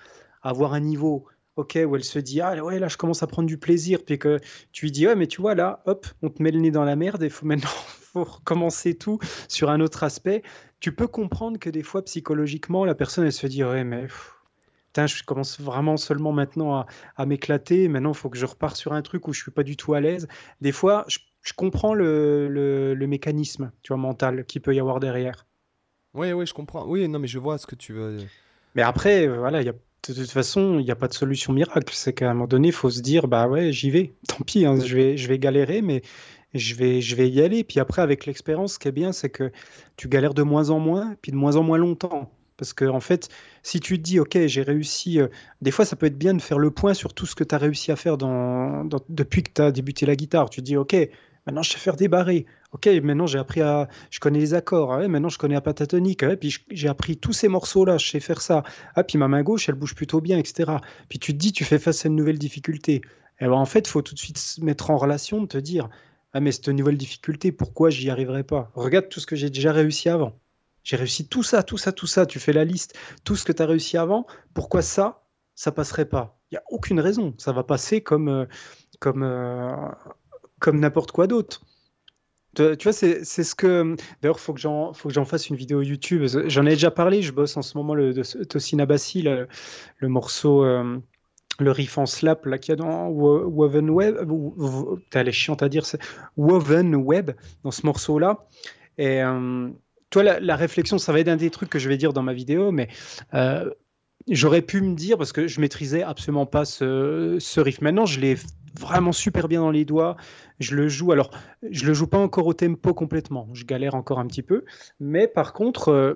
à avoir un niveau ok, où elle se dit, ah ouais, là, je commence à prendre du plaisir, puis que tu lui dis, ouais, mais tu vois, là, hop, on te met le nez dans la merde, et faut maintenant, faut recommencer tout sur un autre aspect. Tu peux comprendre que des fois, psychologiquement, la personne, elle se dit, ouais, mais putain, je commence vraiment seulement maintenant à, m'éclater, maintenant, il faut que je repars sur un truc où je suis pas du tout à l'aise. Des fois, je, comprends le, le, mécanisme, tu vois, mental qui peut y avoir derrière. Oui, oui, je comprends. Oui, non, mais je vois ce que tu veux. Mais après, voilà, il y a de toute façon, il n'y a pas de solution miracle. C'est qu'à un moment donné, il faut se dire, bah ouais, j'y vais. Tant pis, hein, je, vais, je vais galérer, mais je vais, je vais y aller. Puis après, avec l'expérience, ce qui est bien, c'est que tu galères de moins en moins, puis de moins en moins longtemps. Parce que, en fait, si tu te dis, OK, j'ai réussi, euh, des fois, ça peut être bien de faire le point sur tout ce que tu as réussi à faire depuis que tu as débuté la guitare. Tu te dis, OK, maintenant je sais faire des barrés. Ok, maintenant j'ai appris à. Je connais les accords. Ah maintenant je connais la pentatonique. Ah puis j'ai appris tous ces morceaux-là. Je sais faire ça. Ah, puis ma main gauche, elle bouge plutôt bien, etc. Puis tu te dis, tu fais face à une nouvelle difficulté. Et eh ben, en fait, il faut tout de suite se mettre en relation, de te dire Ah, mais cette nouvelle difficulté, pourquoi j'y arriverai pas? Regarde tout ce que j'ai déjà réussi avant. J'ai réussi tout ça, tout ça, tout ça. Tu fais la liste. Tout ce que tu as réussi avant, pourquoi ça, ça passerait pas? Il n'y a aucune raison. Ça va passer comme, euh, comme, euh, comme n'importe quoi d'autre. Tu vois, c'est ce que. D'ailleurs, il faut que j'en fasse une vidéo YouTube. J'en ai déjà parlé. Je bosse en ce moment le, de Tosin Abassi, le, morceau, euh, le riff en slap là qu'il y a dans Woven Web. T'as les chiante à dire, c'est Woven Web dans ce morceau-là. Et euh, toi, la, réflexion, ça va être un des trucs que je vais dire dans ma vidéo, mais euh, j'aurais pu me dire parce que je maîtrisais absolument pas ce, ce riff. Maintenant, je l'ai vraiment super bien dans les doigts. Je le joue, alors je le joue pas encore au tempo complètement, je galère encore un petit peu, mais par contre, euh,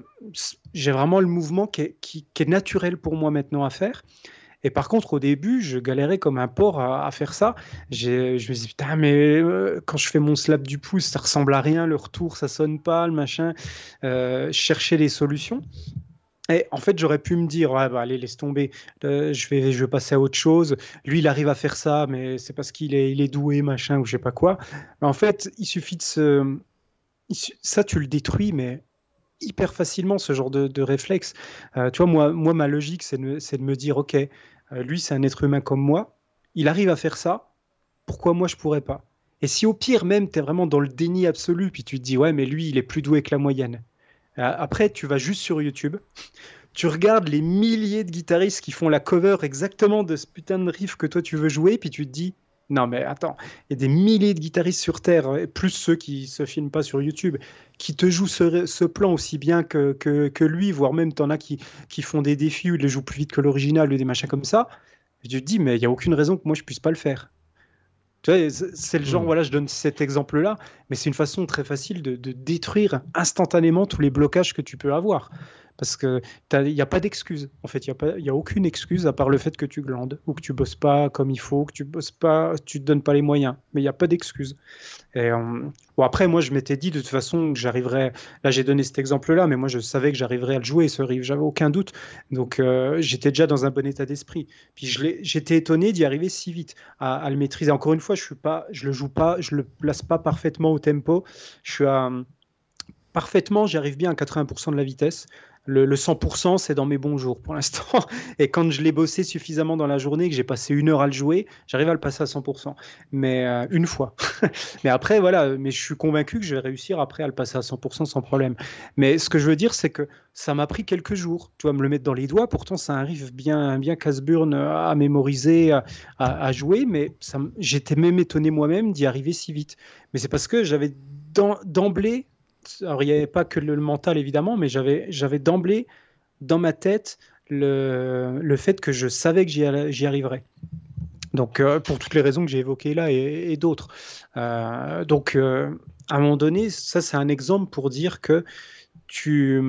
j'ai vraiment le mouvement qui qui, est, naturel pour moi maintenant à faire. Et par contre, au début, je galérais comme un porc à, faire ça. Je me dis, putain, mais euh, quand je fais mon slap du pouce, ça ressemble à rien, le retour, ça sonne pas, le machin. Euh, chercher les solutions. Et en fait, j'aurais pu me dire, ouais, bah, allez, laisse tomber, euh, je, vais, je vais passer à autre chose. Lui, il arrive à faire ça, mais c'est parce qu'il est, il est doué, machin, ou je sais pas quoi. En fait, il suffit de se. Ça, tu le détruis, mais hyper facilement, ce genre de, réflexe. Euh, tu vois, moi, moi, ma logique, c'est de, de, me dire, OK, euh, lui, c'est un être humain comme moi, il arrive à faire ça, pourquoi moi, je pourrais pas? Et si au pire, même, tu es vraiment dans le déni absolu, puis tu te dis, ouais, mais lui, il est plus doué que la moyenne. Euh, après, tu vas juste sur YouTube, tu regardes les milliers de guitaristes qui font la cover exactement de ce putain de riff que toi tu veux jouer, puis tu te dis, Non, mais attends, il y a des milliers de guitaristes sur Terre, euh, plus ceux qui se filment pas sur YouTube, qui te jouent ce, plan aussi bien que, que, lui, voire même t'en as qui, qui font des défis où ils jouent plus vite que l'original ou des machins comme ça. je te dis, mais il n'y a aucune raison que moi je puisse pas le faire. Tu vois, c'est le genre, hmm. voilà, je donne cet exemple-là, mais c'est une façon très facile de, de, détruire instantanément tous les blocages que tu peux avoir. Parce qu'il n'y a pas d'excuse. En fait, il n'y a, a aucune excuse à part le fait que tu glandes ou que tu bosses pas comme il faut, que tu bosses pas, tu te donnes pas les moyens. Mais il n'y a pas d'excuse. Et euh, bon, après, moi, je m'étais dit de toute façon que j'arriverais. Là, j'ai donné cet exemple-là, mais moi, je savais que j'arriverais à le jouer, ce riff. J'avais aucun doute. Donc, euh, j'étais déjà dans un bon état d'esprit. Puis, j'étais étonné d'y arriver si vite, à, le maîtriser. Encore une fois, je suis pas, je le joue pas, je le place pas parfaitement au tempo. Je suis parfaitement, j'y arrive bien à 80% de la vitesse. Le, 100%, c'est dans mes bons jours pour l'instant. Et quand je l'ai bossé suffisamment dans la journée, que j'ai passé une heure à le jouer, j'arrive à le passer à 100%. Mais euh, une fois. mais après, voilà, mais je suis convaincu que je vais réussir après à le passer à 100% sans problème. Mais ce que je veux dire, c'est que ça m'a pris quelques jours. Tu vois, me le mettre dans les doigts. Pourtant, ça arrive bien, bien casse-burne à mémoriser, à, à, jouer. Mais j'étais même étonné moi-même d'y arriver si vite. Mais c'est parce que j'avais d'emblée alors il n'y avait pas que le, mental évidemment, mais j'avais, j'avais d'emblée dans ma tête le, le, fait que je savais que j'y, arriverais. Donc euh, pour toutes les raisons que j'ai évoquées là et, d'autres. Euh, donc euh, à un moment donné, ça c'est un exemple pour dire que tu,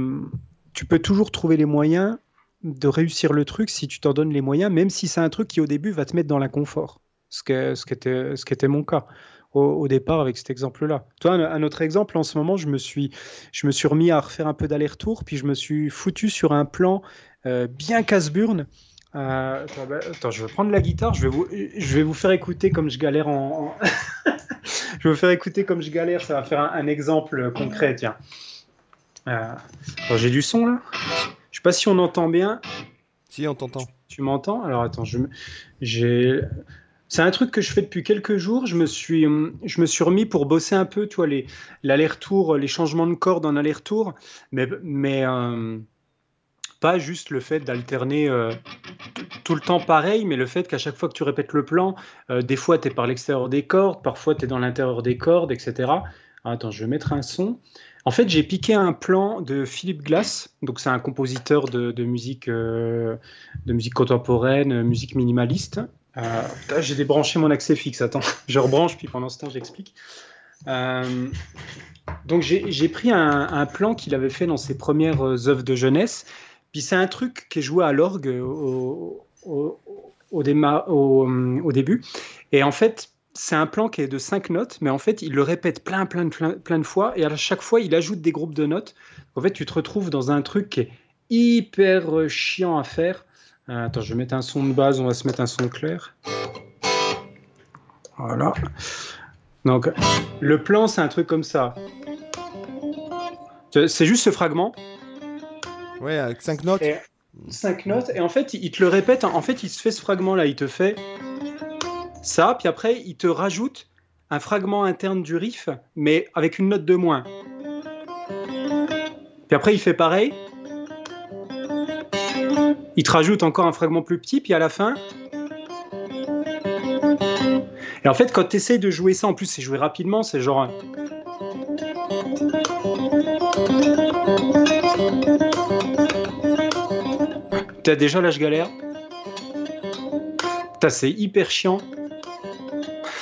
tu peux toujours trouver les moyens de réussir le truc si tu t'en donnes les moyens, même si c'est un truc qui au début va te mettre dans l'inconfort, ce, ce, qui était, ce qui était mon cas au, départ avec cet exemple-là. Toi, un, autre exemple, en ce moment, je me suis, je me suis remis à refaire un peu d'aller-retour, puis je me suis foutu sur un plan euh, bien casse-burne. Euh, bah, attends, je vais prendre la guitare, je vais vous, je vais vous faire écouter comme je galère en. je vais vous faire écouter comme je galère, ça va faire un, exemple concret, tiens. Euh, j'ai du son là Je sais pas si on entend bien. Si, on t'entend. Tu, tu m'entends? Alors attends, je j'ai c'est un truc que je fais depuis quelques jours. Je me suis, je me suis remis pour bosser un peu, tu vois, les, l'aller-retour, les changements de cordes en aller-retour, mais, mais euh, pas juste le fait d'alterner euh, tout le temps pareil, mais le fait qu'à chaque fois que tu répètes le plan, euh, des fois tu es par l'extérieur des cordes, parfois tu es dans l'intérieur des cordes, etc. attends, je vais mettre un son. En fait, j'ai piqué un plan de Philippe Glass, donc c'est un compositeur de musique, de musique contemporaine, musique minimaliste. Euh, j'ai débranché mon accès fixe. Attends, je rebranche, puis pendant ce temps, j'explique. Euh, donc, j'ai pris un, plan qu'il avait fait dans ses premières euh, œuvres de jeunesse. Puis, c'est un truc qui est joué à l'orgue au, au, au, début. Et en fait, c'est un plan qui est de cinq notes, mais en fait, il le répète plein, plein, plein, plein de fois. Et à chaque fois, il ajoute des groupes de notes. En fait, tu te retrouves dans un truc qui est hyper chiant à faire. Euh, attends, je vais mettre un son de base, on va se mettre un son clair. Voilà. Donc, le plan, c'est un truc comme ça. C'est juste ce fragment. Ouais, avec 5 notes. 5 notes, et en fait, il te le répète. En fait, il se fait ce fragment-là. Il te fait ça, puis après, il te rajoute un fragment interne du riff, mais avec une note de moins. Puis après, il fait pareil il te rajoute encore un fragment plus petit, puis à la fin. Et en fait, quand tu essaies de jouer ça, en plus, c'est joué rapidement, c'est genre. T'as déjà là, je galère. C'est hyper chiant.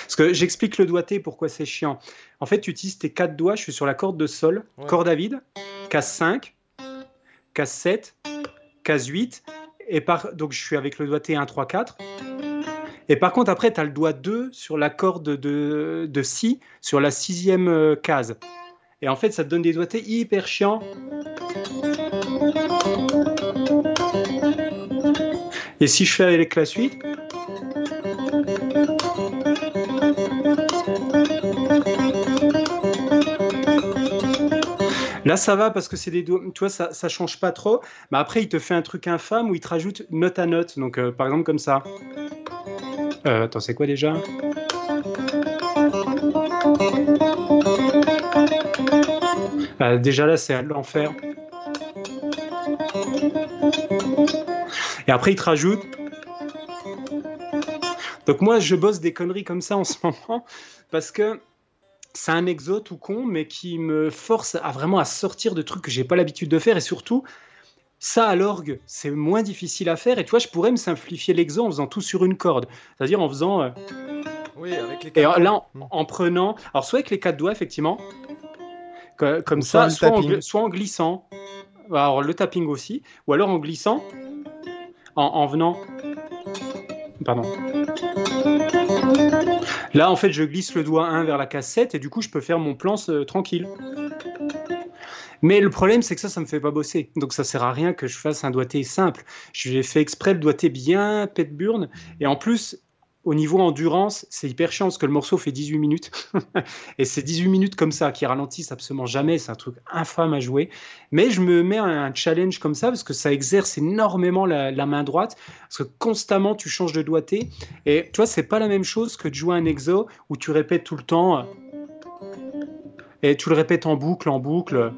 Parce que j'explique le doigté, pourquoi c'est chiant. En fait, tu utilises tes quatre doigts, je suis sur la corde de sol, corde à vide, casse 5, casse 7, casse 8, donc je suis avec le doigté 1, 3, 4. Et par contre, après, tu as le doigt 2 sur la corde de, de Si, sur la sixième euh, case. Et en fait, ça te donne des doigtés hyper chiants. Et si je fais avec la suite. Là, ça va parce que c'est des tu vois, ça, change pas trop. Mais après, il te fait un truc infâme où il te rajoute note à note. Donc, euh, par exemple, comme ça. Euh, attends, c'est quoi déjà? Euh, Déjà là, c'est l'enfer. Et après, il te rajoute Donc moi, je bosse des conneries comme ça en ce moment parce que c'est un exo tout con, mais qui me force à vraiment à sortir de trucs que j'ai pas l'habitude de faire et surtout ça à l'orgue, c'est moins difficile à faire. Et toi, je pourrais me simplifier l'exo en faisant tout sur une corde, c'est-à-dire en faisant. euh, Oui, avec les et quatre là, doigts. en, en prenant, alors soit avec les quatre doigts effectivement, que- comme Ou ça, soit en, soit glissant. Alors le tapping aussi, ou alors en glissant, en, en venant. Pardon. Là, en fait, je glisse le doigt 1 vers la cassette et du coup, je peux faire mon plan euh, tranquille. Mais le problème, c'est que ça, ça me fait pas bosser. Donc, ça sert à rien que je fasse un doigté simple. J'ai fait exprès le doigté bien pète burne. Et en plus, au niveau endurance, c'est hyper chiant parce que le morceau fait 18 minutes. et c'est 18 minutes comme ça qui ralentissent absolument jamais. C'est un truc infâme à jouer. Mais je me mets un challenge comme ça parce que ça exerce énormément la, la main droite. Parce que constamment, tu changes de doigté. Et tu vois, c'est pas la même chose que de jouer un exo où tu répètes tout le temps. euh, Et tu le répètes en boucle, en boucle.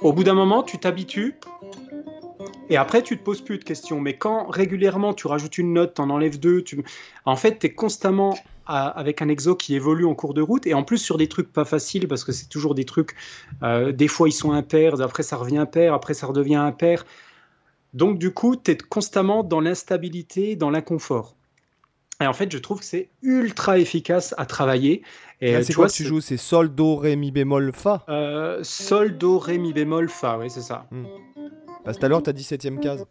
Au bout d'un moment, tu t'habitues. Et après, tu te poses plus de questions. Mais quand régulièrement tu rajoutes une note, t'en enlèves deux, tu... en fait, tu es constamment à- avec un exo qui évolue en cours de route. Et en plus, sur des trucs pas faciles, parce que c'est toujours des trucs. euh, des fois, ils sont impairs, après, ça revient pair, après, ça redevient impair. Donc, du coup, tu es constamment dans l'instabilité, dans l'inconfort. Et en fait, je trouve que c'est ultra efficace à travailler. Et Là, euh, c'est tu quoi vois, que tu joues? C'est Sol, Do, Ré, Mi bémol, Fa? Euh, Sol, Do, Ré, Mi bémol, Fa, ouais, c'est ça. Parce que tout à l'heure, t'as dit septième case.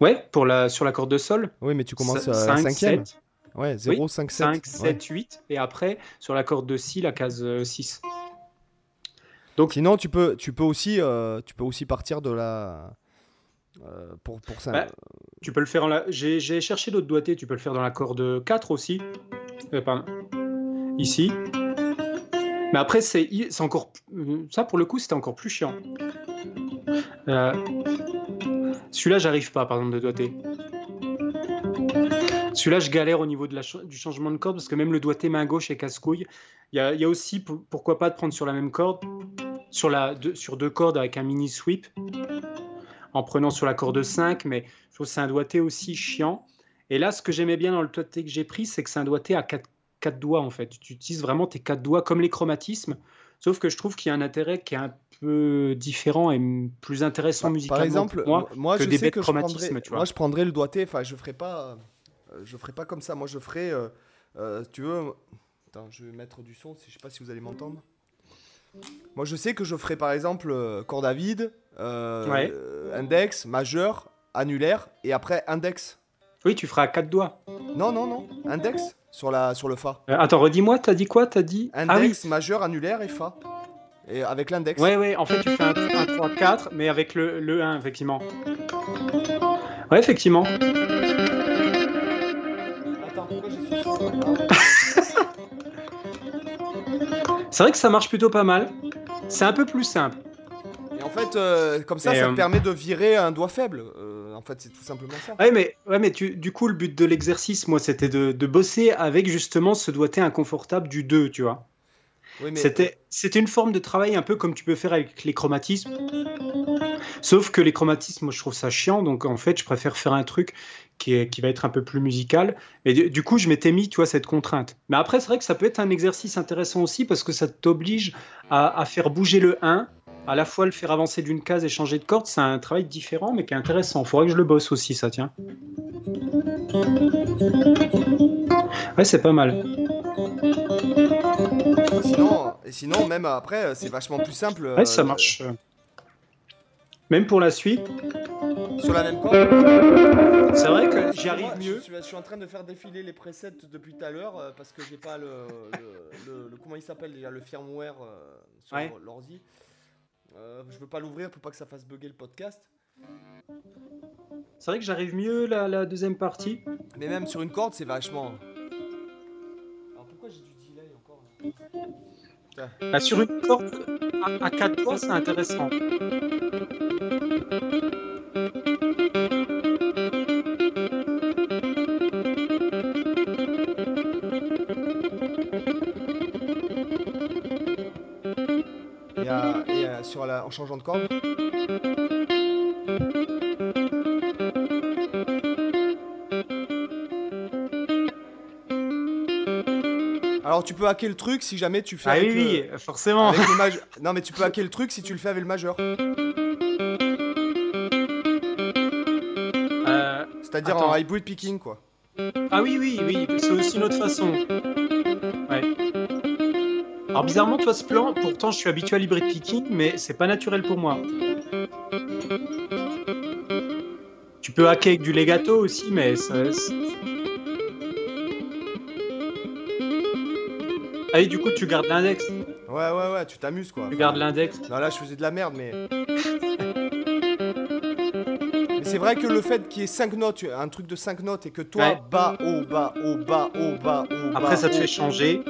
Ouais, pour la, sur la corde de Sol. Oui, mais tu commences à la 5, cinquième. 7, Ouais, 0, 5, 7. 5, 7, 8. Et après, sur la corde de Si, la case euh, 6. Donc- Sinon, tu peux, tu peux aussi, euh, tu peux aussi partir de la. euh, pour pour ça. Bah, Tu peux le faire en la... J'ai cherché d'autres doigtés, tu peux le faire dans la corde 4 aussi. Euh, pardon. Ici. Mais après, c'est c'est encore... euh, Ça, pour le coup, c'était encore plus chiant. Euh, Celui-là, j'arrive pas, par exemple, de doigté. Celui-là, je galère au niveau du changement de corde parce que même le doigté main gauche est casse-couille. Il y a, aussi, pour- pourquoi pas, de prendre sur la même corde, sur, deux- cordes avec un mini sweep, en prenant sur la corde 5, mais je trouve que c'est un doigté aussi chiant. Et là, ce que j'aimais bien dans le doigté que j'ai pris, c'est que c'est un doigté à quatre, quatre doigts en fait. Tu utilises vraiment tes quatre doigts comme les chromatismes, sauf que je trouve qu'il y a un intérêt qui est un peu différent et plus intéressant musicalement Par exemple, pour moi. moi, que je des sais bêtes que je prendrais, tu vois. moi, je prendrais le doigté. Enfin, je ferai pas, euh, je ferai pas comme ça. Moi, je ferai, euh, euh, tu veux. Attends, je vais mettre du son. Je sais pas si vous allez m'entendre. Moi, je sais que je ferai par exemple corde à vide, euh, Ouais. index, majeur, annulaire, et après index. Oui, tu feras à quatre doigts. Non, non, non, index sur la sur le fa. Euh, attends, redis-moi, t'as dit quoi? T'as dit? Ah oui, Index, majeur, annulaire et fa. Et avec l'index. Ouais, ouais, en fait, tu fais un, 3, 4, mais avec le, le 1, effectivement. Ouais, effectivement. Attends, pourquoi j'ai ce C'est vrai que ça marche plutôt pas mal. C'est un peu plus simple. Et en fait, euh, comme ça, Et, ça euh, te permet de virer un doigt faible. Euh, en fait, c'est tout simplement ça. Ouais, mais, ouais, mais tu, du coup, le but de l'exercice, moi, c'était de, de bosser avec justement ce doigté inconfortable du 2, tu vois. Oui, mais C'était, c'était une forme de travail un peu comme tu peux faire avec les chromatismes. Sauf que les chromatismes, moi, je trouve ça chiant. Donc, en fait, je préfère faire un truc qui, est, qui va être un peu plus musical. Et du, du coup, je m'étais mis, tu vois, cette contrainte. Mais après, c'est vrai que ça peut être un exercice intéressant aussi parce que ça t'oblige à, à faire bouger le 1, à la fois le faire avancer d'une case et changer de corde. C'est un travail différent, mais qui est intéressant. Il faudrait que je le bosse aussi, ça, tiens. Ouais, c'est pas mal. Sinon, et sinon, même après, euh, c'est vachement plus simple. Ouais, ça euh, marche. Même pour la suite. Sur la même corde. C'est vrai que j'y arrive mieux. je suis en train de faire défiler les presets depuis tout à l'heure euh, parce que j'ai pas le, le, le- le- comment il s'appelle déjà le firmware sur Ouais. l'ordi. Euh, je veux pas l'ouvrir pour pas que ça fasse bugger le podcast. C'est vrai que j'arrive mieux la, la deuxième partie. Mais même sur une corde, c'est vachement. Bah, sur une corde à, quatre doigts, c'est intéressant. Et, sur la, en changeant de corde. Tu peux hacker le truc si jamais tu fais Ah avec, oui, le, forcément. avec le maj- Non, mais tu peux hacker le truc si tu le fais avec le majeur. Euh, C'est-à-dire en hybrid picking, quoi. Ah oui, oui, oui, c'est aussi une autre façon. Ouais. Alors bizarrement, toi, ce plan, pourtant je suis habitué à l'hybrid picking, mais c'est pas naturel pour moi. Tu peux hacker avec du legato aussi, mais ça... Ah oui, du coup, tu gardes l'index. Ouais, ouais, ouais, tu t'amuses, quoi. Tu gardes l'index. Non, là, je faisais de la merde, mais. mais c'est vrai que le fait qu'il y ait 5 notes, un truc de 5 notes, et que toi, Ouais. bas, haut, bas, haut, bas, haut, bas, haut. Après, ça te fait changer.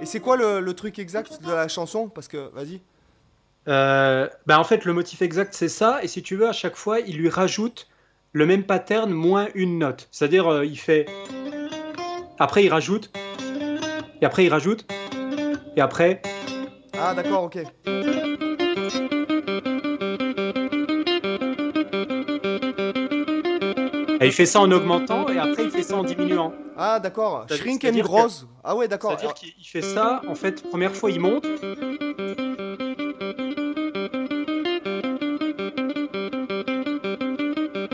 Et c'est quoi le, le truc exact de la chanson? Parce que, vas-y. Euh, bah en fait, le motif exact, c'est ça. Et si tu veux, à chaque fois, il lui rajoute le même pattern moins une note. C'est-à-dire, euh, il fait. Après, il rajoute. Et après, il rajoute. Et après. Ah, d'accord, ok. Et il fait ça en augmentant. Et après, il fait ça en diminuant. Ah, d'accord. Shrink and que- gross. Ah, ouais, d'accord. C'est-à-dire qu'il il fait ça. En fait, première fois, il monte.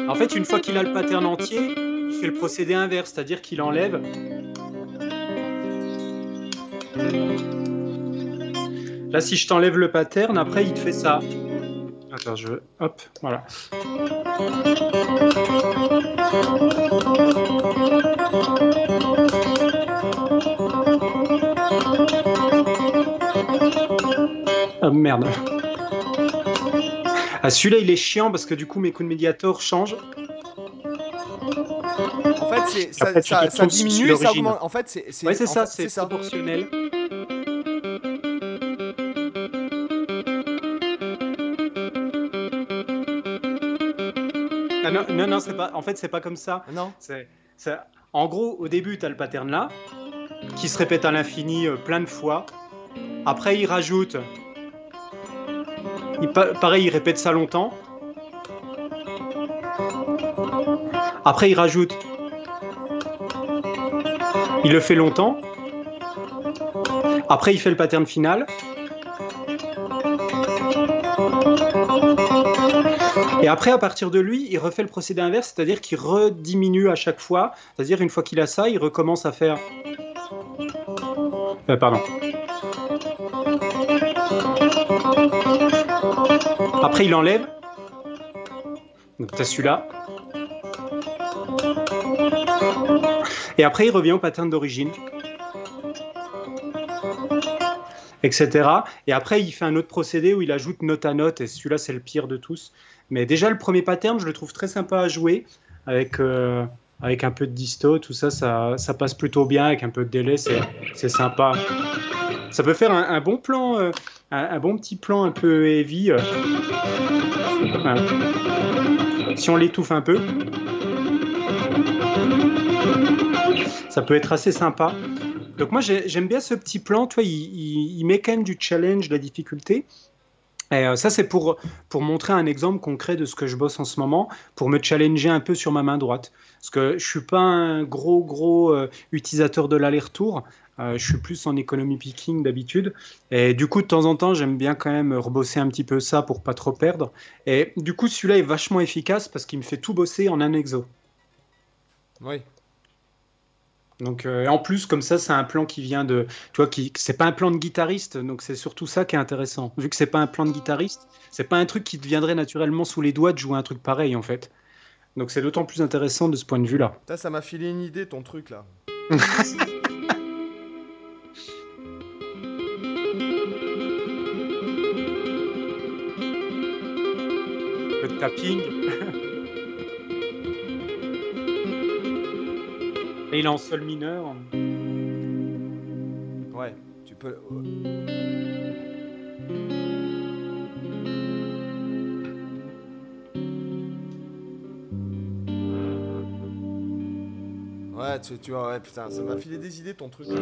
En fait, une fois qu'il a le pattern entier, il fait le procédé inverse, c'est-à-dire qu'il enlève. Là, si je t'enlève le pattern, après, il te fait ça. Attends, je. Hop, voilà. Ah merde. Ah, celui-là, il est chiant parce que du coup, mes coups de médiator changent. En fait, c'est- ça, ça- diminue et ça augmente. En fait, c'est Ouais, c'est en ça, c'est proportionnel. Non, non, non, c'est pas. En fait, c'est pas comme ça. Non C'est, En gros, au début, tu as le pattern là, qui se répète à l'infini euh, plein de fois. Après, il rajoute. Il pa- pareil, il répète ça longtemps. Après, il rajoute. Il le fait longtemps. Après, il fait le pattern final. Et après, à partir de lui, il refait le procédé inverse, c'est-à-dire qu'il rediminue à chaque fois. C'est-à-dire, une fois qu'il a ça, il recommence à faire. Euh, pardon. Après, il enlève. Donc, t'as celui-là. Et après, il revient au pattern d'origine. Etc. Et après, il fait un autre procédé où il ajoute note à note. Et celui-là, c'est le pire de tous. Mais déjà, le premier pattern, je le trouve très sympa à jouer. Avec, euh, avec un peu de disto, tout ça, ça, ça passe plutôt bien. Avec un peu de délai, c'est sympa. Ça peut faire un, bon plan, euh, un, bon petit plan un peu heavy. euh. Si on l'étouffe un peu, ça peut être assez sympa. Donc moi j'ai- j'aime bien ce petit plan, toi, il, il- met quand même du challenge, de la difficulté. Et euh, ça c'est pour, pour montrer un exemple concret de ce que je bosse en ce moment, pour me challenger un peu sur ma main droite. Parce que je suis pas un gros gros euh, utilisateur de l'aller-retour, euh, je suis plus en économie picking d'habitude. Et du coup de temps en temps j'aime bien quand même rebosser un petit peu ça pour pas trop perdre. Et du coup celui-là est vachement efficace parce qu'il me fait tout bosser en un exo. Oui. Donc, euh, et en plus, comme ça, c'est un plan qui vient de. Tu vois, qui, c'est pas un plan de guitariste, donc c'est surtout ça qui est intéressant. Vu que c'est pas un plan de guitariste, c'est pas un truc qui te viendrait naturellement sous les doigts de jouer un truc pareil, en fait. Donc c'est d'autant plus intéressant de ce point de vue-là. Putain, ça m'a filé une idée, ton truc là. Le tapping. Et il est en sol mineur. Ouais, tu peux. Ouais, tu, tu vois, ouais, putain, ça m'a filé des idées ton truc.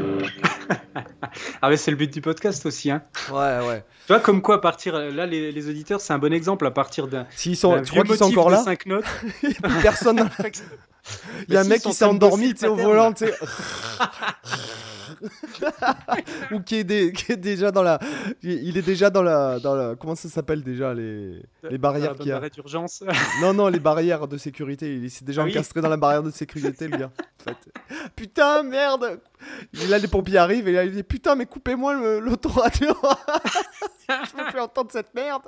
Ah ouais, c'est le but du podcast aussi. Hein. Ouais, ouais. Tu vois, comme quoi, à partir. Là, les, les auditeurs, c'est un bon exemple à partir d'un. S'ils sont, tu crois qu'ils sont encore là? cinq notes. Personne. Il y a un mec qui s'est endormi, au le volant, tu sais. Ou qui est, dé- qui est déjà dans la. Il est déjà dans la. Dans la comment ça s'appelle déjà les, les barrières qu'il y a Arrêt d'urgence. Non, non, les barrières de sécurité. Il s'est déjà Ah oui. encastré dans la barrière de sécurité, le gars. en fait. Putain, merde Et Là, les pompiers arrivent et là, il dit Putain, mais coupez-moi le- l'autoradio Je peux plus entendre cette merde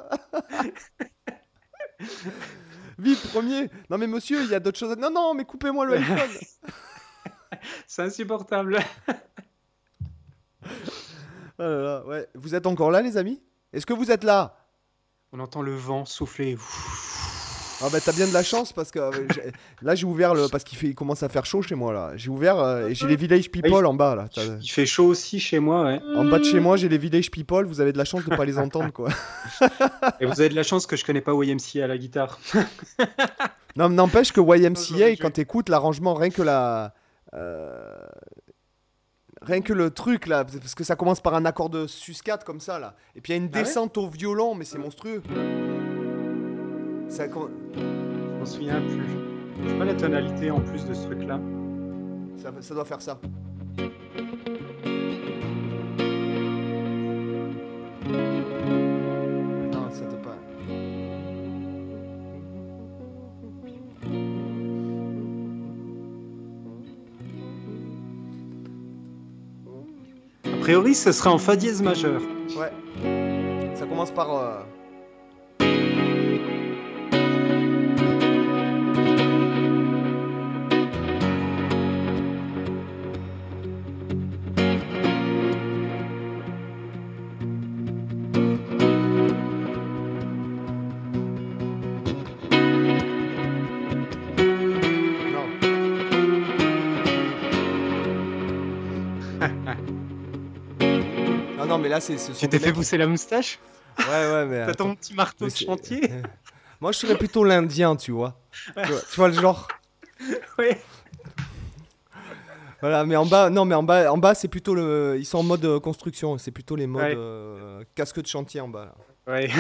Vite, premier Non, mais monsieur, il y a d'autres choses. à- Non, non, mais coupez-moi le iPhone C'est insupportable. Oh là là, ouais. Vous êtes encore là, les amis? Est-ce que vous êtes là? On entend le vent souffler. Ah bah t'as bien de la chance parce que euh, j'ai- là j'ai ouvert le parce qu'il fait il commence à faire chaud chez moi là. J'ai ouvert euh, et j'ai les village people en bas là. T'as- Il fait chaud aussi chez moi, ouais. En bas de chez moi j'ai les village people. Vous avez de la chance de pas les entendre quoi. Et vous avez de la chance que je connais pas YMCA à la guitare. Non mais n'empêche que YMCA quand t'écoutes l'arrangement rien que la euh, rien que le truc là parce que ça commence par un accord de sus 4 comme ça là et puis il y a une Ah ouais descente au violon mais c'est monstrueux. Ça, Je m'en souviens plus. Je sais pas la tonalité en plus de ce truc-là. ça, ça doit faire ça. Non, ça te pas. A priori, ce serait en fa dièse majeur. Ouais. Ça commence par. euh, là, c'est. ce Tu t'es fait mecs- pousser la moustache Ouais, ouais, mais. T'as ton petit marteau Mais de chantier Moi, je serais plutôt l'Indien, tu vois. tu vois. Tu vois le genre. Ouais. Voilà, mais en bas, non, mais en bas, en bas, c'est plutôt le. Ils sont en mode euh, construction. C'est plutôt les modes Ouais. euh, casque de chantier en bas. Là. Ouais.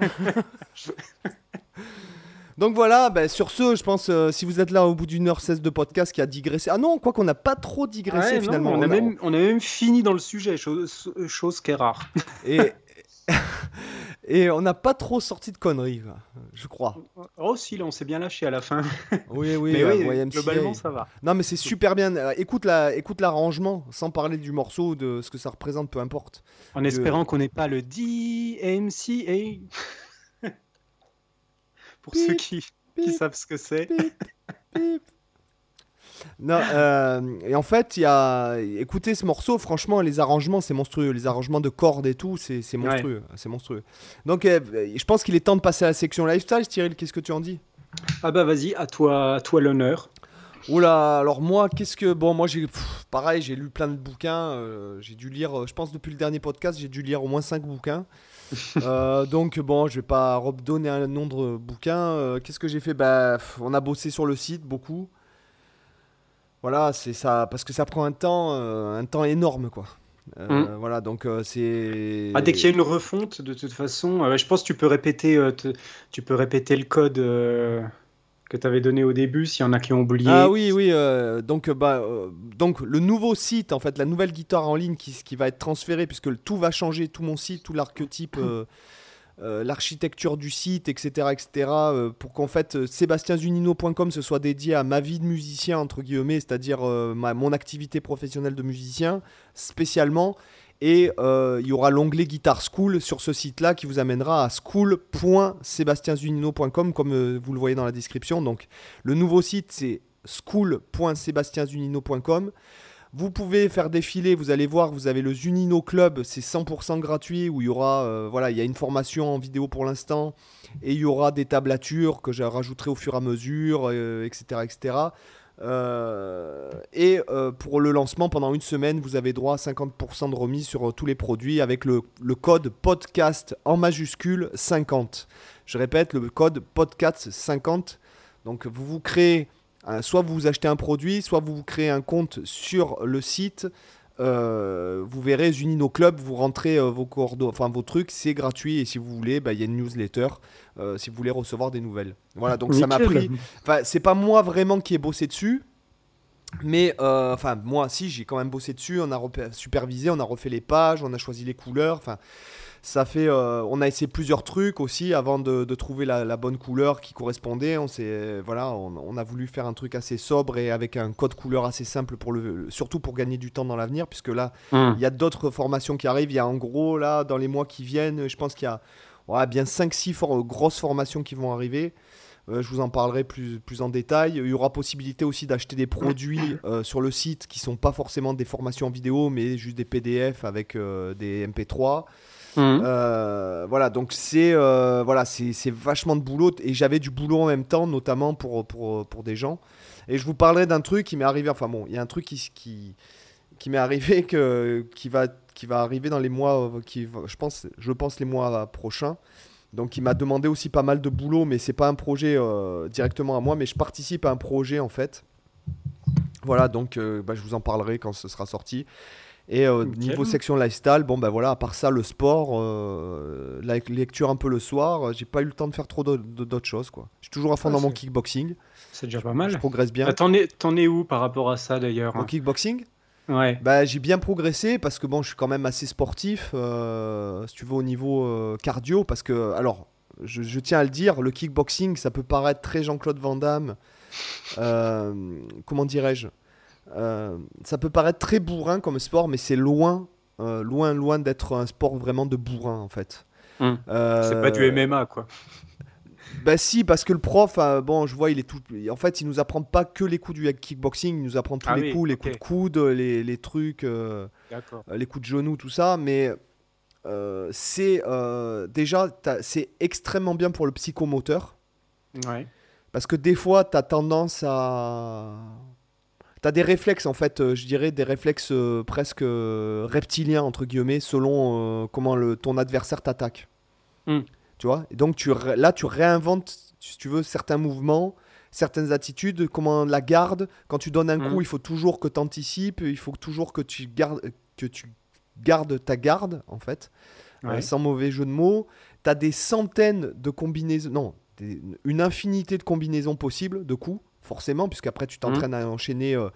Donc voilà, ben, sur ce, je pense, euh, si vous êtes là au bout d'une heure 16 de podcast qui a digressé. Ah non, quoi qu'on n'a pas trop digressé Ouais, non, finalement. on, a On a- même, on a même fini dans le sujet, chose, chose qui est rare. Et, et on n'a pas trop sorti de conneries, je crois. Oh, si, là, on s'est bien lâché à la fin. Oui, oui, Mais euh, oui, YMCA. globalement, ça va. Non, mais c'est super bien. Euh, Écoute la, écoute l'arrangement, sans parler du morceau, de ce que ça représente, peu importe. En espérant qu'on n'ait pas le DMCA. Pour ceux Bip, qui, qui bip, savent ce que c'est. Non, euh, et en fait, il y a. Écoutez ce morceau, franchement, les arrangements, c'est monstrueux. Les arrangements de cordes et tout, c'est monstrueux. C'est monstrueux. Donc, euh, je pense qu'il est temps de passer à la section lifestyle. Cyril, qu'est-ce que tu en dis? Ah bah vas-y, à toi, à toi l'honneur. Oula, alors moi, qu'est-ce que. Bon, moi, j'ai. Pareil, j'ai lu plein de bouquins. euh, j'ai dû lire, euh, je pense, depuis le dernier podcast, j'ai dû lire au moins 5 bouquins. Euh, donc, bon, je vais pas redonner un nombre de bouquins. Euh, qu'est-ce que j'ai fait? Bah, on a bossé sur le site beaucoup. Voilà, c'est ça. Parce que ça prend un temps, euh, un temps énorme, quoi. Euh, Voilà, donc c'est. Ah, dès qu'il y a une refonte, de toute façon, je pense que tu peux répéter, te- tu peux répéter le code que tu avais donné au début, s'il y en a qui ont oublié. Ah oui, oui. euh, donc, euh, bah, euh, donc le nouveau site, en fait, la nouvelle guitare en ligne qui, qui va être transférée, puisque tout va changer, tout mon site, tout l'archétype, l'architecture du site, etc., etc., pour qu'en fait sébastienzunino.com se soit dédié à ma vie de musicien entre guillemets, c'est-à-dire mon activité professionnelle de musicien spécialement. Et euh, il y aura l'onglet Guitar School sur ce site-là qui vous amènera à school.sébastienzunino.com comme euh, vous le voyez dans la description. Donc le nouveau site c'est school.sébastienzunino.com. Vous pouvez faire défiler, vous allez voir, vous avez le Zunino Club, c'est 100% gratuit où il y aura, euh, voilà, il y a une formation en vidéo pour l'instant et il y aura des tablatures que je rajouterai au fur et à mesure, etc., etc. Euh, et euh, pour le lancement, pendant une semaine, vous avez droit à 50% de remise sur euh, tous les produits avec le, code podcast en majuscule 50. Je répète, le code podcast 50. Donc vous vous créez, soit vous achetez un produit, soit vous vous créez un compte sur le site vous verrez Zunino Club, vous rentrez vos coordonnées, enfin vos trucs, c'est gratuit et si vous voulez, bah, il y a une newsletter si vous voulez recevoir des nouvelles. Voilà, donc ça m'a pris. Enfin, c'est pas moi vraiment qui ai bossé dessus, mais enfin moi, si j'ai quand même bossé dessus, on a supervisé, on a refait les pages, on a choisi les couleurs, enfin ça fait, euh, on a essayé plusieurs trucs aussi avant de, trouver la, bonne couleur qui correspondait. On voilà, on, a voulu faire un truc assez sobre et avec un code couleur assez simple pour le, surtout pour gagner du temps dans l'avenir, puisque là, hmm. il y a d'autres formations qui arrivent. Il y a en gros là dans les mois qui viennent, je pense qu'il y a bien 5-6 grosses formations qui vont arriver. Euh, je vous en parlerai plus, plus en détail. Il y aura possibilité aussi d'acheter des produits euh, sur le site qui sont pas forcément des formations vidéo, mais juste des PDF avec des MP3. Mhm. Euh, voilà, donc c'est euh, voilà, c'est vachement de boulot et j'avais du boulot en même temps, notamment pour, pour, pour des gens. Et je vous parlerai d'un truc qui m'est arrivé. Enfin bon, il y a un truc qui, qui, qui m'est arrivé que, qui, va, qui va arriver dans les mois, qui, je, pense, je pense les mois prochains. Donc il m'a demandé aussi pas mal de boulot, mais c'est pas un projet euh, directement à moi, mais je participe à un projet en fait. Voilà, donc bah, je vous en parlerai quand ce sera sorti. Et au euh, niveau section lifestyle, bon ben voilà, à part ça, le sport, euh, la lecture un peu le soir, euh, j'ai pas eu le temps de faire trop d'autres choses quoi. Je suis toujours à fond dans mon kickboxing. C'est déjà pas mal. Je progresse bien. Bah, t'en es, es, où par rapport à ça d'ailleurs Au kickboxing? Ouais. Bah, j'ai bien progressé parce que bon, je suis quand même assez sportif, si tu veux, au niveau cardio. Parce que, alors, je, je, tiens à le dire, le kickboxing, ça peut paraître très Jean-Claude Van Damme. comment dirais-je? Euh, ça peut paraître très bourrin comme sport, mais c'est loin, euh, loin, loin d'être un sport vraiment de bourrin en fait. Hmm. Euh, c'est pas du MMA quoi. Bah si, parce que le prof, bon, je vois, il est tout. En fait, il nous apprend pas que les coups du kickboxing, il nous apprend tous ah les coups, les coups de coude, les, les trucs, les coups de genoux, tout ça. Mais c'est déjà, c'est extrêmement bien pour le psychomoteur. Ouais. Parce que des fois, tu as tendance à tu as des réflexes, en fait, euh, je dirais, des réflexes euh, presque euh, reptiliens, entre guillemets, selon comment le, ton adversaire t'attaque. Hmm. Tu vois? Et donc, tu, là, tu réinventes, si tu veux, certains mouvements, certaines attitudes, comment la garde. Quand tu donnes un hmm. coup, il faut toujours que tu anticipes, il faut toujours que tu gardes, que tu gardes ta garde, en fait, sans mauvais jeu de mots. Tu as des centaines de combinaisons, non, une infinité de combinaisons possibles de coups forcément, puisqu'après tu t'entraînes à enchaîner euh,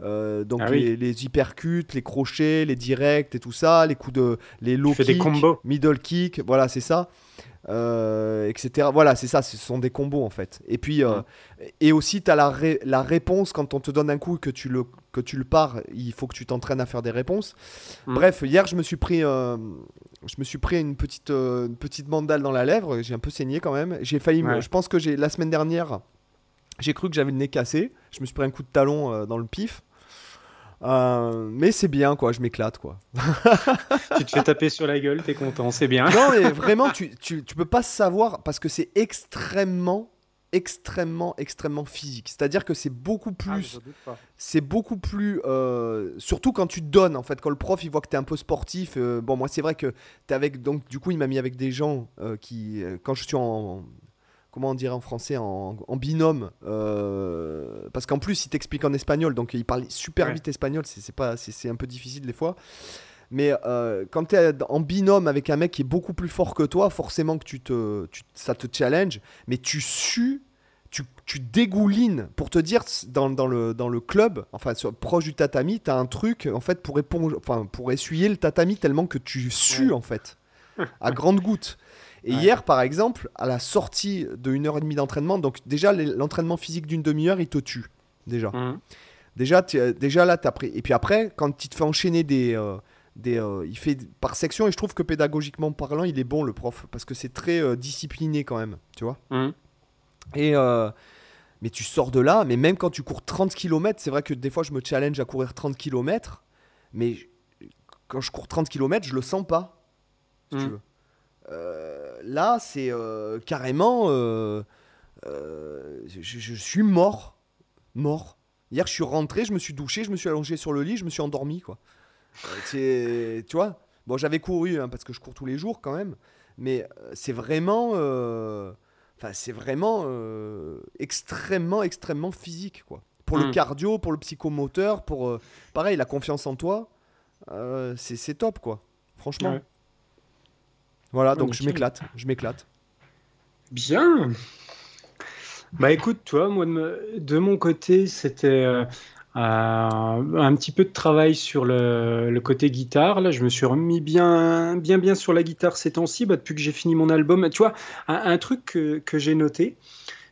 euh, donc ah les, les, hypercutes, les crochets, les directs et tout ça, les coups de les low kick, middle kick, voilà c'est ça, euh, etc. Voilà c'est ça, ce sont des combos en fait. Et puis et aussi tu as la, la réponse quand on te donne un coup que tu le que tu le pars, il faut que tu t'entraînes à faire des réponses. Mm. Bref, hier je me suis pris je me suis pris une petite une petite mandale dans la lèvre, j'ai un peu saigné quand même. J'ai failli, je pense que j'ai la semaine dernière j'ai cru que j'avais le nez cassé. Je me suis pris un coup de talon euh, dans le pif. Euh, mais c'est bien, quoi. Je m'éclate, quoi. tu te fais taper sur la gueule, t'es content, c'est bien. non, mais vraiment, tu, tu, tu peux pas savoir parce que c'est extrêmement, extrêmement, extrêmement physique. C'est-à-dire que c'est beaucoup ah, plus. c'est beaucoup plus. Euh, surtout quand tu donnes, en fait. Quand le prof, il voit que t'es un peu sportif. bon, moi, c'est vrai que t'es avec. Donc, du coup, il m'a mis avec des gens qui. quand je suis en, comment on dirait en français, en, binôme. Euh, parce qu'en plus, il t'explique en espagnol, donc il parle super vite espagnol, c'est pas, c'est un peu difficile des fois. Mais euh, quand tu es en binôme avec un mec qui est beaucoup plus fort que toi, forcément que tu te, ça te challenge, mais tu sues, tu, tu dégoulines. Pour te dire, dans, dans, le, dans le club, enfin proche du tatami, tu as un truc en fait pour, enfin, pour essuyer le tatami tellement que tu sues en fait, à grande goutte. Et hier, par exemple, à la sortie de 1 heure et demie d'entraînement, donc déjà l'entraînement physique d'une demi-heure, il te tue. Déjà. Mmh. Déjà, déjà là, tu as pris. Et puis après, quand il te fait enchaîner des. Euh, des euh, il fait par section, et je trouve que pédagogiquement parlant, il est bon, le prof, parce que c'est très euh, discipliné quand même, tu vois. Mmh. Et. mais tu sors de là, mais même quand tu cours 30 km, c'est vrai que des fois je me challenge à courir 30 km, mais quand je cours 30 km, je le sens pas. Si tu mmh. veux. Euh, là, c'est euh, carrément. Euh, je, suis mort. Mort. Hier, je suis rentré, je me suis douché, je me suis allongé sur le lit, je me suis endormi, quoi. tu vois Bon, j'avais couru, hein, parce que je cours tous les jours quand même. Mais c'est vraiment. Enfin, c'est vraiment extrêmement, extrêmement physique, quoi. Pour le hmm. cardio, pour le psychomoteur, pour. pareil, la confiance en toi. euh, c'est top, quoi. Franchement. Voilà, donc je m'éclate. Je m'éclate. Bien. Bah écoute, toi, moi de, mon côté, c'était euh, un petit peu de travail sur le, côté guitare. Là, je me suis remis bien, bien, bien sur la guitare ces temps-ci, bah, depuis que j'ai fini mon album. Tu vois, un, truc que, que j'ai noté,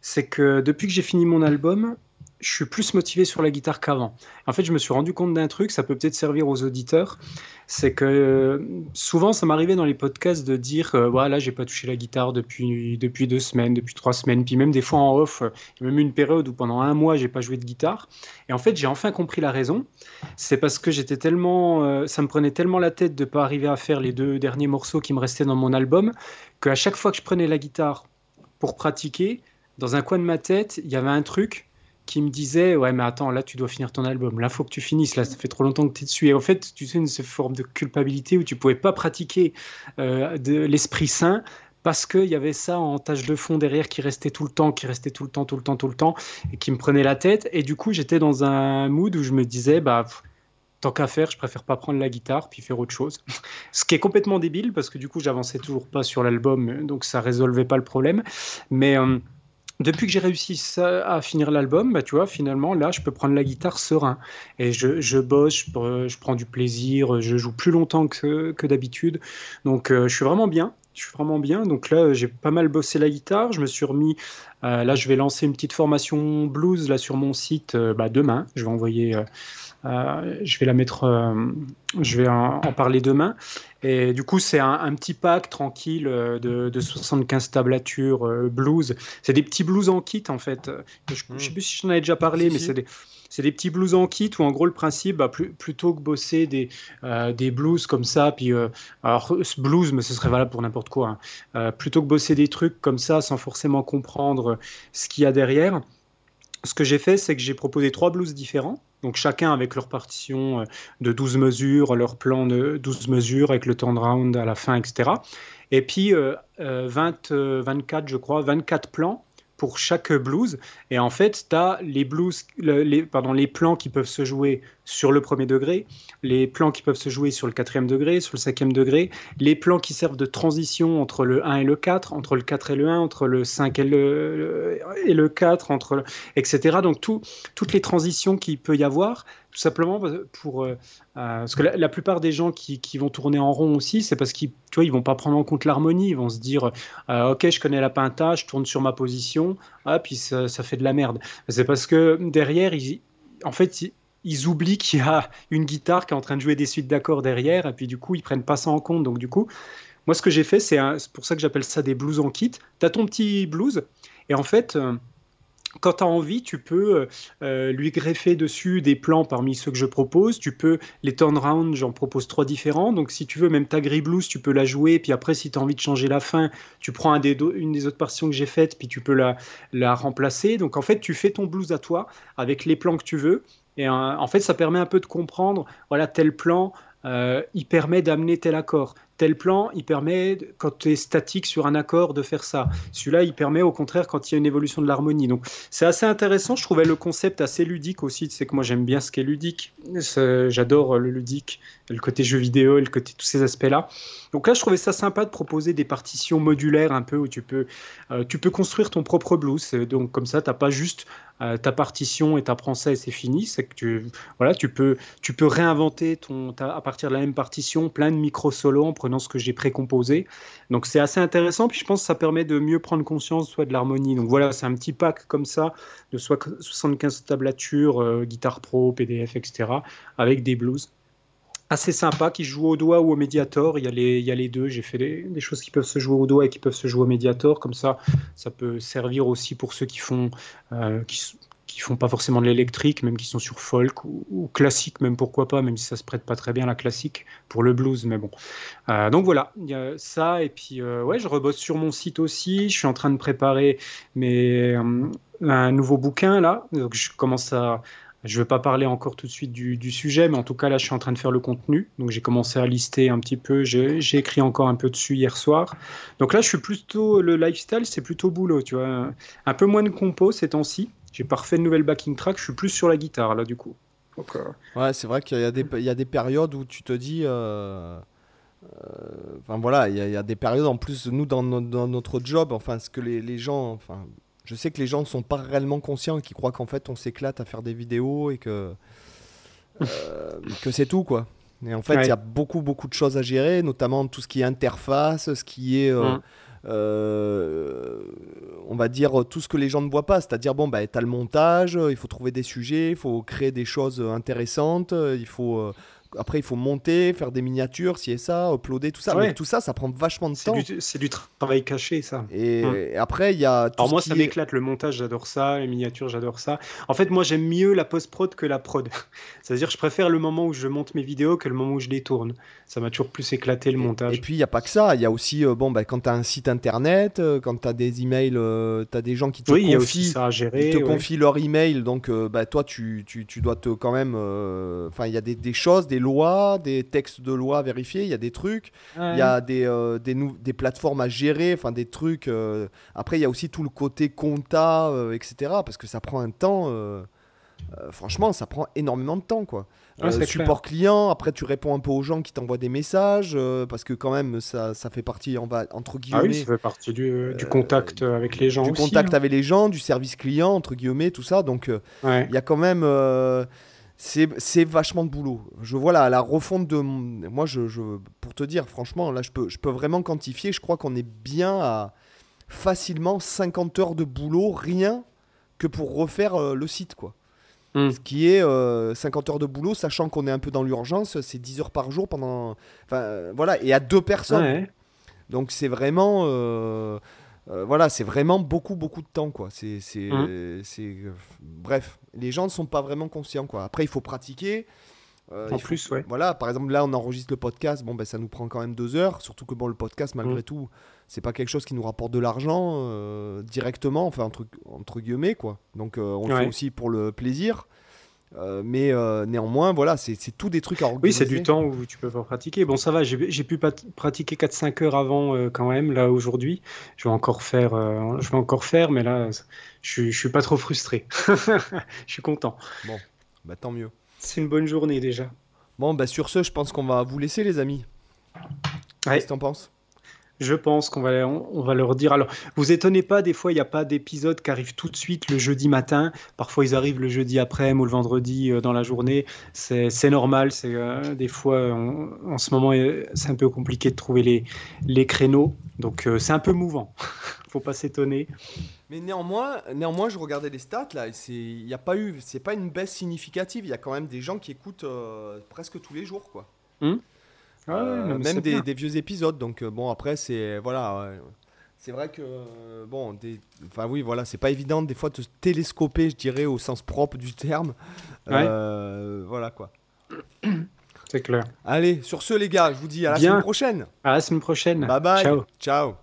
c'est que depuis que j'ai fini mon album, je suis plus motivé sur la guitare qu'avant. En fait, je me suis rendu compte d'un truc, ça peut peut-être servir aux auditeurs, c'est que euh, souvent, ça m'arrivait dans les podcasts de dire, euh, voilà, j'ai pas touché la guitare depuis, depuis deux semaines, depuis trois semaines, puis même des fois en off, euh, il même une période où pendant un mois, j'ai pas joué de guitare. Et en fait, j'ai enfin compris la raison. C'est parce que j'étais tellement, ça me prenait tellement la tête de pas arriver à faire les deux derniers morceaux qui me restaient dans mon album, qu'à chaque fois que je prenais la guitare pour pratiquer, dans un coin de ma tête, il y avait un truc qui me disait ouais mais attends là tu dois finir ton album là faut que tu finisses là ça fait trop longtemps que tu es dessus et en fait tu sais une forme de culpabilité où tu pouvais pas pratiquer euh, de l'esprit saint parce qu'il y avait ça en tâche de fond derrière qui restait tout le temps, qui restait tout le temps, tout le temps, tout le temps, et qui me prenait la tête. Et du coup, j'étais dans un mood où je me disais, bah, tant qu'à faire, je préfère pas prendre la guitare puis faire autre chose. Ce qui est complètement débile parce que du coup, j'avançais toujours pas sur l'album, donc ça résolvait pas le problème. Mais euh, depuis que j'ai réussi à finir l'album, bah, tu vois, finalement, là, je peux prendre la guitare serein. Et je, bosse, je, prends du plaisir, je joue plus longtemps que, que d'habitude. Donc, euh, je suis vraiment bien. Je suis vraiment bien. Donc là, j'ai pas mal bossé la guitare. Je me suis remis. Euh, là, je vais lancer une petite formation blues là sur mon site euh, bah, demain. Je vais envoyer. Je vais la mettre. je vais en, parler demain. Et du coup, c'est un, petit pack tranquille euh, de, 75 tablatures euh, blues. C'est des petits blues en kit, en fait. Je ne sais hmm. plus si j'en avais déjà parlé, mais c'est des, des, petits blues en kit où, en gros, le principe, bah, plutôt que bosser des, euh, des blues comme ça, puis, alors, ce blues, mais ce serait valable pour n'importe quoi, hein. plutôt que bosser des trucs comme ça sans forcément comprendre ce qu'il y a derrière, ce que j'ai fait, c'est que j'ai proposé trois blues différents. Donc chacun avec leur partition euh, de 12 mesures, leur plan de 12 mesures avec le turnaround à la fin, etc. Et puis 20, euh, 24, euh, je crois, 24 plans pour chaque blues. Et en fait, tu as les, blues, les, pardon, les plans qui peuvent se jouer sur le premier degré, les plans qui peuvent se jouer sur le quatrième degré, sur le cinquième degré, les plans qui servent de transition entre le 1 et le 4, entre le 4 et le 1, entre le 5 et le, et le 4, entre etc. Donc tout, toutes les transitions qu'il peut y avoir, tout simplement pour... Euh, euh, parce que la, plupart des gens qui, qui, vont tourner en rond aussi, c'est parce qu'ils tu ils vont pas prendre en compte l'harmonie, ils vont se dire, euh, ok, je connais la pinta, je tourne sur ma position, ah, puis ça, fait de la merde. C'est parce que derrière, en fait, ils oublient qu'il y a une guitare qui est en train de jouer des suites d'accords derrière, et puis du coup, ils prennent pas ça en compte. Donc du coup, moi, ce que j'ai fait, c'est pour ça que j'appelle ça des blues en kit. Tu as ton petit blues, et en fait, euh, quand tu as envie, tu peux euh, lui greffer dessus des plans parmi ceux que je propose. Tu peux les turnaround, j'en propose trois différents. Donc si tu veux, même ta grille blues, tu peux la jouer. Puis après, si tu as envie de changer la fin, tu prends une des autres partitions que j'ai faites, puis tu peux la, la remplacer. Donc en fait, tu fais ton blues à toi avec les plans que tu veux. Et en fait, ça permet un peu de comprendre, voilà, tel plan, euh, il permet d'amener tel accord. Tel plan, il permet, quand tu es statique sur un accord, de faire ça. Celui-là, il permet au contraire quand il y a une évolution de l'harmonie. Donc, c'est assez intéressant. Je trouvais le concept assez ludique aussi. C'est que moi, j'aime bien ce qui est ludique. J'adore le ludique, le côté jeu vidéo, le côté tous ces aspects-là. Donc là, je trouvais ça sympa de proposer des partitions modulaires un peu où tu peux, euh, tu peux construire ton propre blues. Donc, comme ça, tu n'as pas juste euh, ta partition et apprends ça et c'est fini. C'est que tu, voilà, tu peux, tu peux réinventer ton, à partir de la même partition plein de micro solos en prenant ce que j'ai précomposé. Donc c'est assez intéressant. Puis je pense que ça permet de mieux prendre conscience soit de l'harmonie. Donc voilà, c'est un petit pack comme ça de 75 tablatures, euh, guitare pro, PDF, etc. avec des blues assez sympa qui joue au doigt ou au médiator. Il y a les, il y a les deux. J'ai fait des, choses qui peuvent se jouer au doigt et qui peuvent se jouer au médiator. Comme ça, ça peut servir aussi pour ceux qui font, euh, qui, qui, font pas forcément de l'électrique, même qui sont sur folk ou, classique, même pourquoi pas, même si ça se prête pas très bien la classique pour le blues. Mais bon. Euh, donc voilà, il y a ça. Et puis, euh, ouais, je rebosse sur mon site aussi. Je suis en train de préparer mes, un nouveau bouquin là. Donc je commence à je ne vais pas parler encore tout de suite du, sujet, mais en tout cas, là, je suis en train de faire le contenu. Donc, j'ai commencé à lister un petit peu. J'ai écrit encore un peu dessus hier soir. Donc là, je suis plutôt. Le lifestyle, c'est plutôt boulot, tu vois. Un peu moins de compos ces temps-ci. J'ai pas refait de nouvelles backing track. Je suis plus sur la guitare, là, du coup. Ouais, c'est vrai qu'il y, a des- il y a des périodes où tu te dis. euh, euh, Enfin voilà, il y, a- il y a des périodes en plus, nous dans, no- dans notre job, enfin ce que les, les gens. Enfin, je sais que les gens ne sont pas réellement conscients et qui croient qu'en fait on s'éclate à faire des vidéos et que. euh, que c'est tout quoi. Et en fait, il Ouais. y a beaucoup beaucoup de choses à gérer, notamment tout ce qui est interface, ce qui est. euh, Mm. Euh, on va dire tout ce que les gens ne voient pas, c'est-à-dire bon bah t'as le montage, il faut trouver des sujets, il faut créer des choses intéressantes, il faut euh, après il faut monter, faire des miniatures, si et ça, uploader tout ça, Ouais. mais tout ça ça prend vachement de temps. c'est du travail caché, ça. Et, et après il y a tout Alors moi, ça est- m'éclate, le montage, j'adore ça, les miniatures, j'adore ça. En fait, moi, j'aime mieux la post-prod que la prod. C'est-à-dire, je préfère le moment où je monte mes vidéos que le moment où je les tourne. Ça m'a toujours plus éclaté, le Et- montage. Et puis il n'y a pas que ça, il y a aussi euh, bon bah quand tu as un site internet, euh, quand tu as des emails, tu as des gens qui te oui, il y a aussi confient ça à gérer. Ils te ouais. confient leur email, donc euh, bah, toi, tu, tu, tu dois te quand même. euh, Enfin, il y a des, des choses, des lois, des textes de loi à vérifier, il y a des trucs, il y a des, euh, des, plateformes à gérer, enfin des trucs. euh, Après, il y a aussi tout le côté compta, euh, etc. Parce que ça prend un temps. euh, euh, franchement, ça prend énormément de temps, quoi. Ouais, Euh, support client, après tu réponds un peu aux gens qui t'envoient des messages, euh, parce que quand même ça, ça fait partie, on va entre Ah guillemets, oui, ça fait partie du, du euh, contact avec les gens du aussi. contact hein. avec les gens, du service client, entre guillemets, tout ça. Donc euh, Ouais. il y a quand même. Euh, c'est c'est vachement de boulot. Je vois la, la refonte de. mon- Moi, je, je- pour te dire, franchement, là, je peux, je peux vraiment quantifier. Je crois qu'on est bien à facilement 50 heures de boulot, rien que pour refaire euh, le site, quoi. Mm. Ce qui est euh, 50 heures de boulot, sachant qu'on est un peu dans l'urgence, c'est 10 heures par jour pendant. Enfin, euh, voilà, et à deux personnes. Ouais. Donc c'est vraiment, euh, euh, voilà, c'est vraiment beaucoup beaucoup de temps quoi. C'est, c'est, c'est, euh, bref, les gens ne sont pas vraiment conscients quoi. Après il faut pratiquer. Euh, En faut- plus, ouais. Voilà, par exemple là on enregistre le podcast, bon ben ça nous prend quand même deux heures, surtout que bon le podcast malgré Mhm. tout, c'est pas quelque chose qui nous rapporte de l'argent euh, directement, enfin entre, entre guillemets quoi. Donc on le fait aussi pour le plaisir. Euh, mais euh, néanmoins, voilà, c'est, tout des trucs à organiser. Oui, c'est du temps où tu peux pas pratiquer. Bon, ça va, j'ai pu pratiquer 4-5 heures avant euh, quand même, là aujourd'hui. Je vais encore faire, je vais encore faire, mais là, je, suis- je suis pas trop frustré. je suis content. Bah, tant mieux. C'est une bonne journée déjà. Bon, bah sur ce, je pense qu'on va vous laisser les amis. Ouais. Qu'est-ce que t'en penses? Je pense qu'on va, on, va leur dire. Alors, vous étonnez pas, des fois, il n'y a pas d'épisode qui arrive tout de suite le jeudi matin. Parfois, ils arrivent le jeudi après ou le vendredi euh, dans la journée. C'est normal. C'est euh, des fois, on- en ce moment, euh, c'est un peu compliqué de trouver les, les créneaux. Donc, euh, c'est un peu mouvant. Faut pas s'étonner. Mais néanmoins, néanmoins, je regardais les stats là, il y a pas eu, c'est pas une baisse significative. Il y a quand même des gens qui écoutent presque tous les jours, quoi. Ah ouais, Euh, même des, vieux épisodes. Donc euh, bon, après c'est voilà, ouais. c'est vrai que euh, bon, des, enfin oui, voilà, c'est pas évident des fois de se télescoper, je dirais au sens propre du terme. Ouais. Euh, voilà quoi. C'est clair. Allez, sur ce les gars, je vous dis à la Bien. semaine prochaine. À la semaine prochaine. Bye bye. Ciao. Ciao.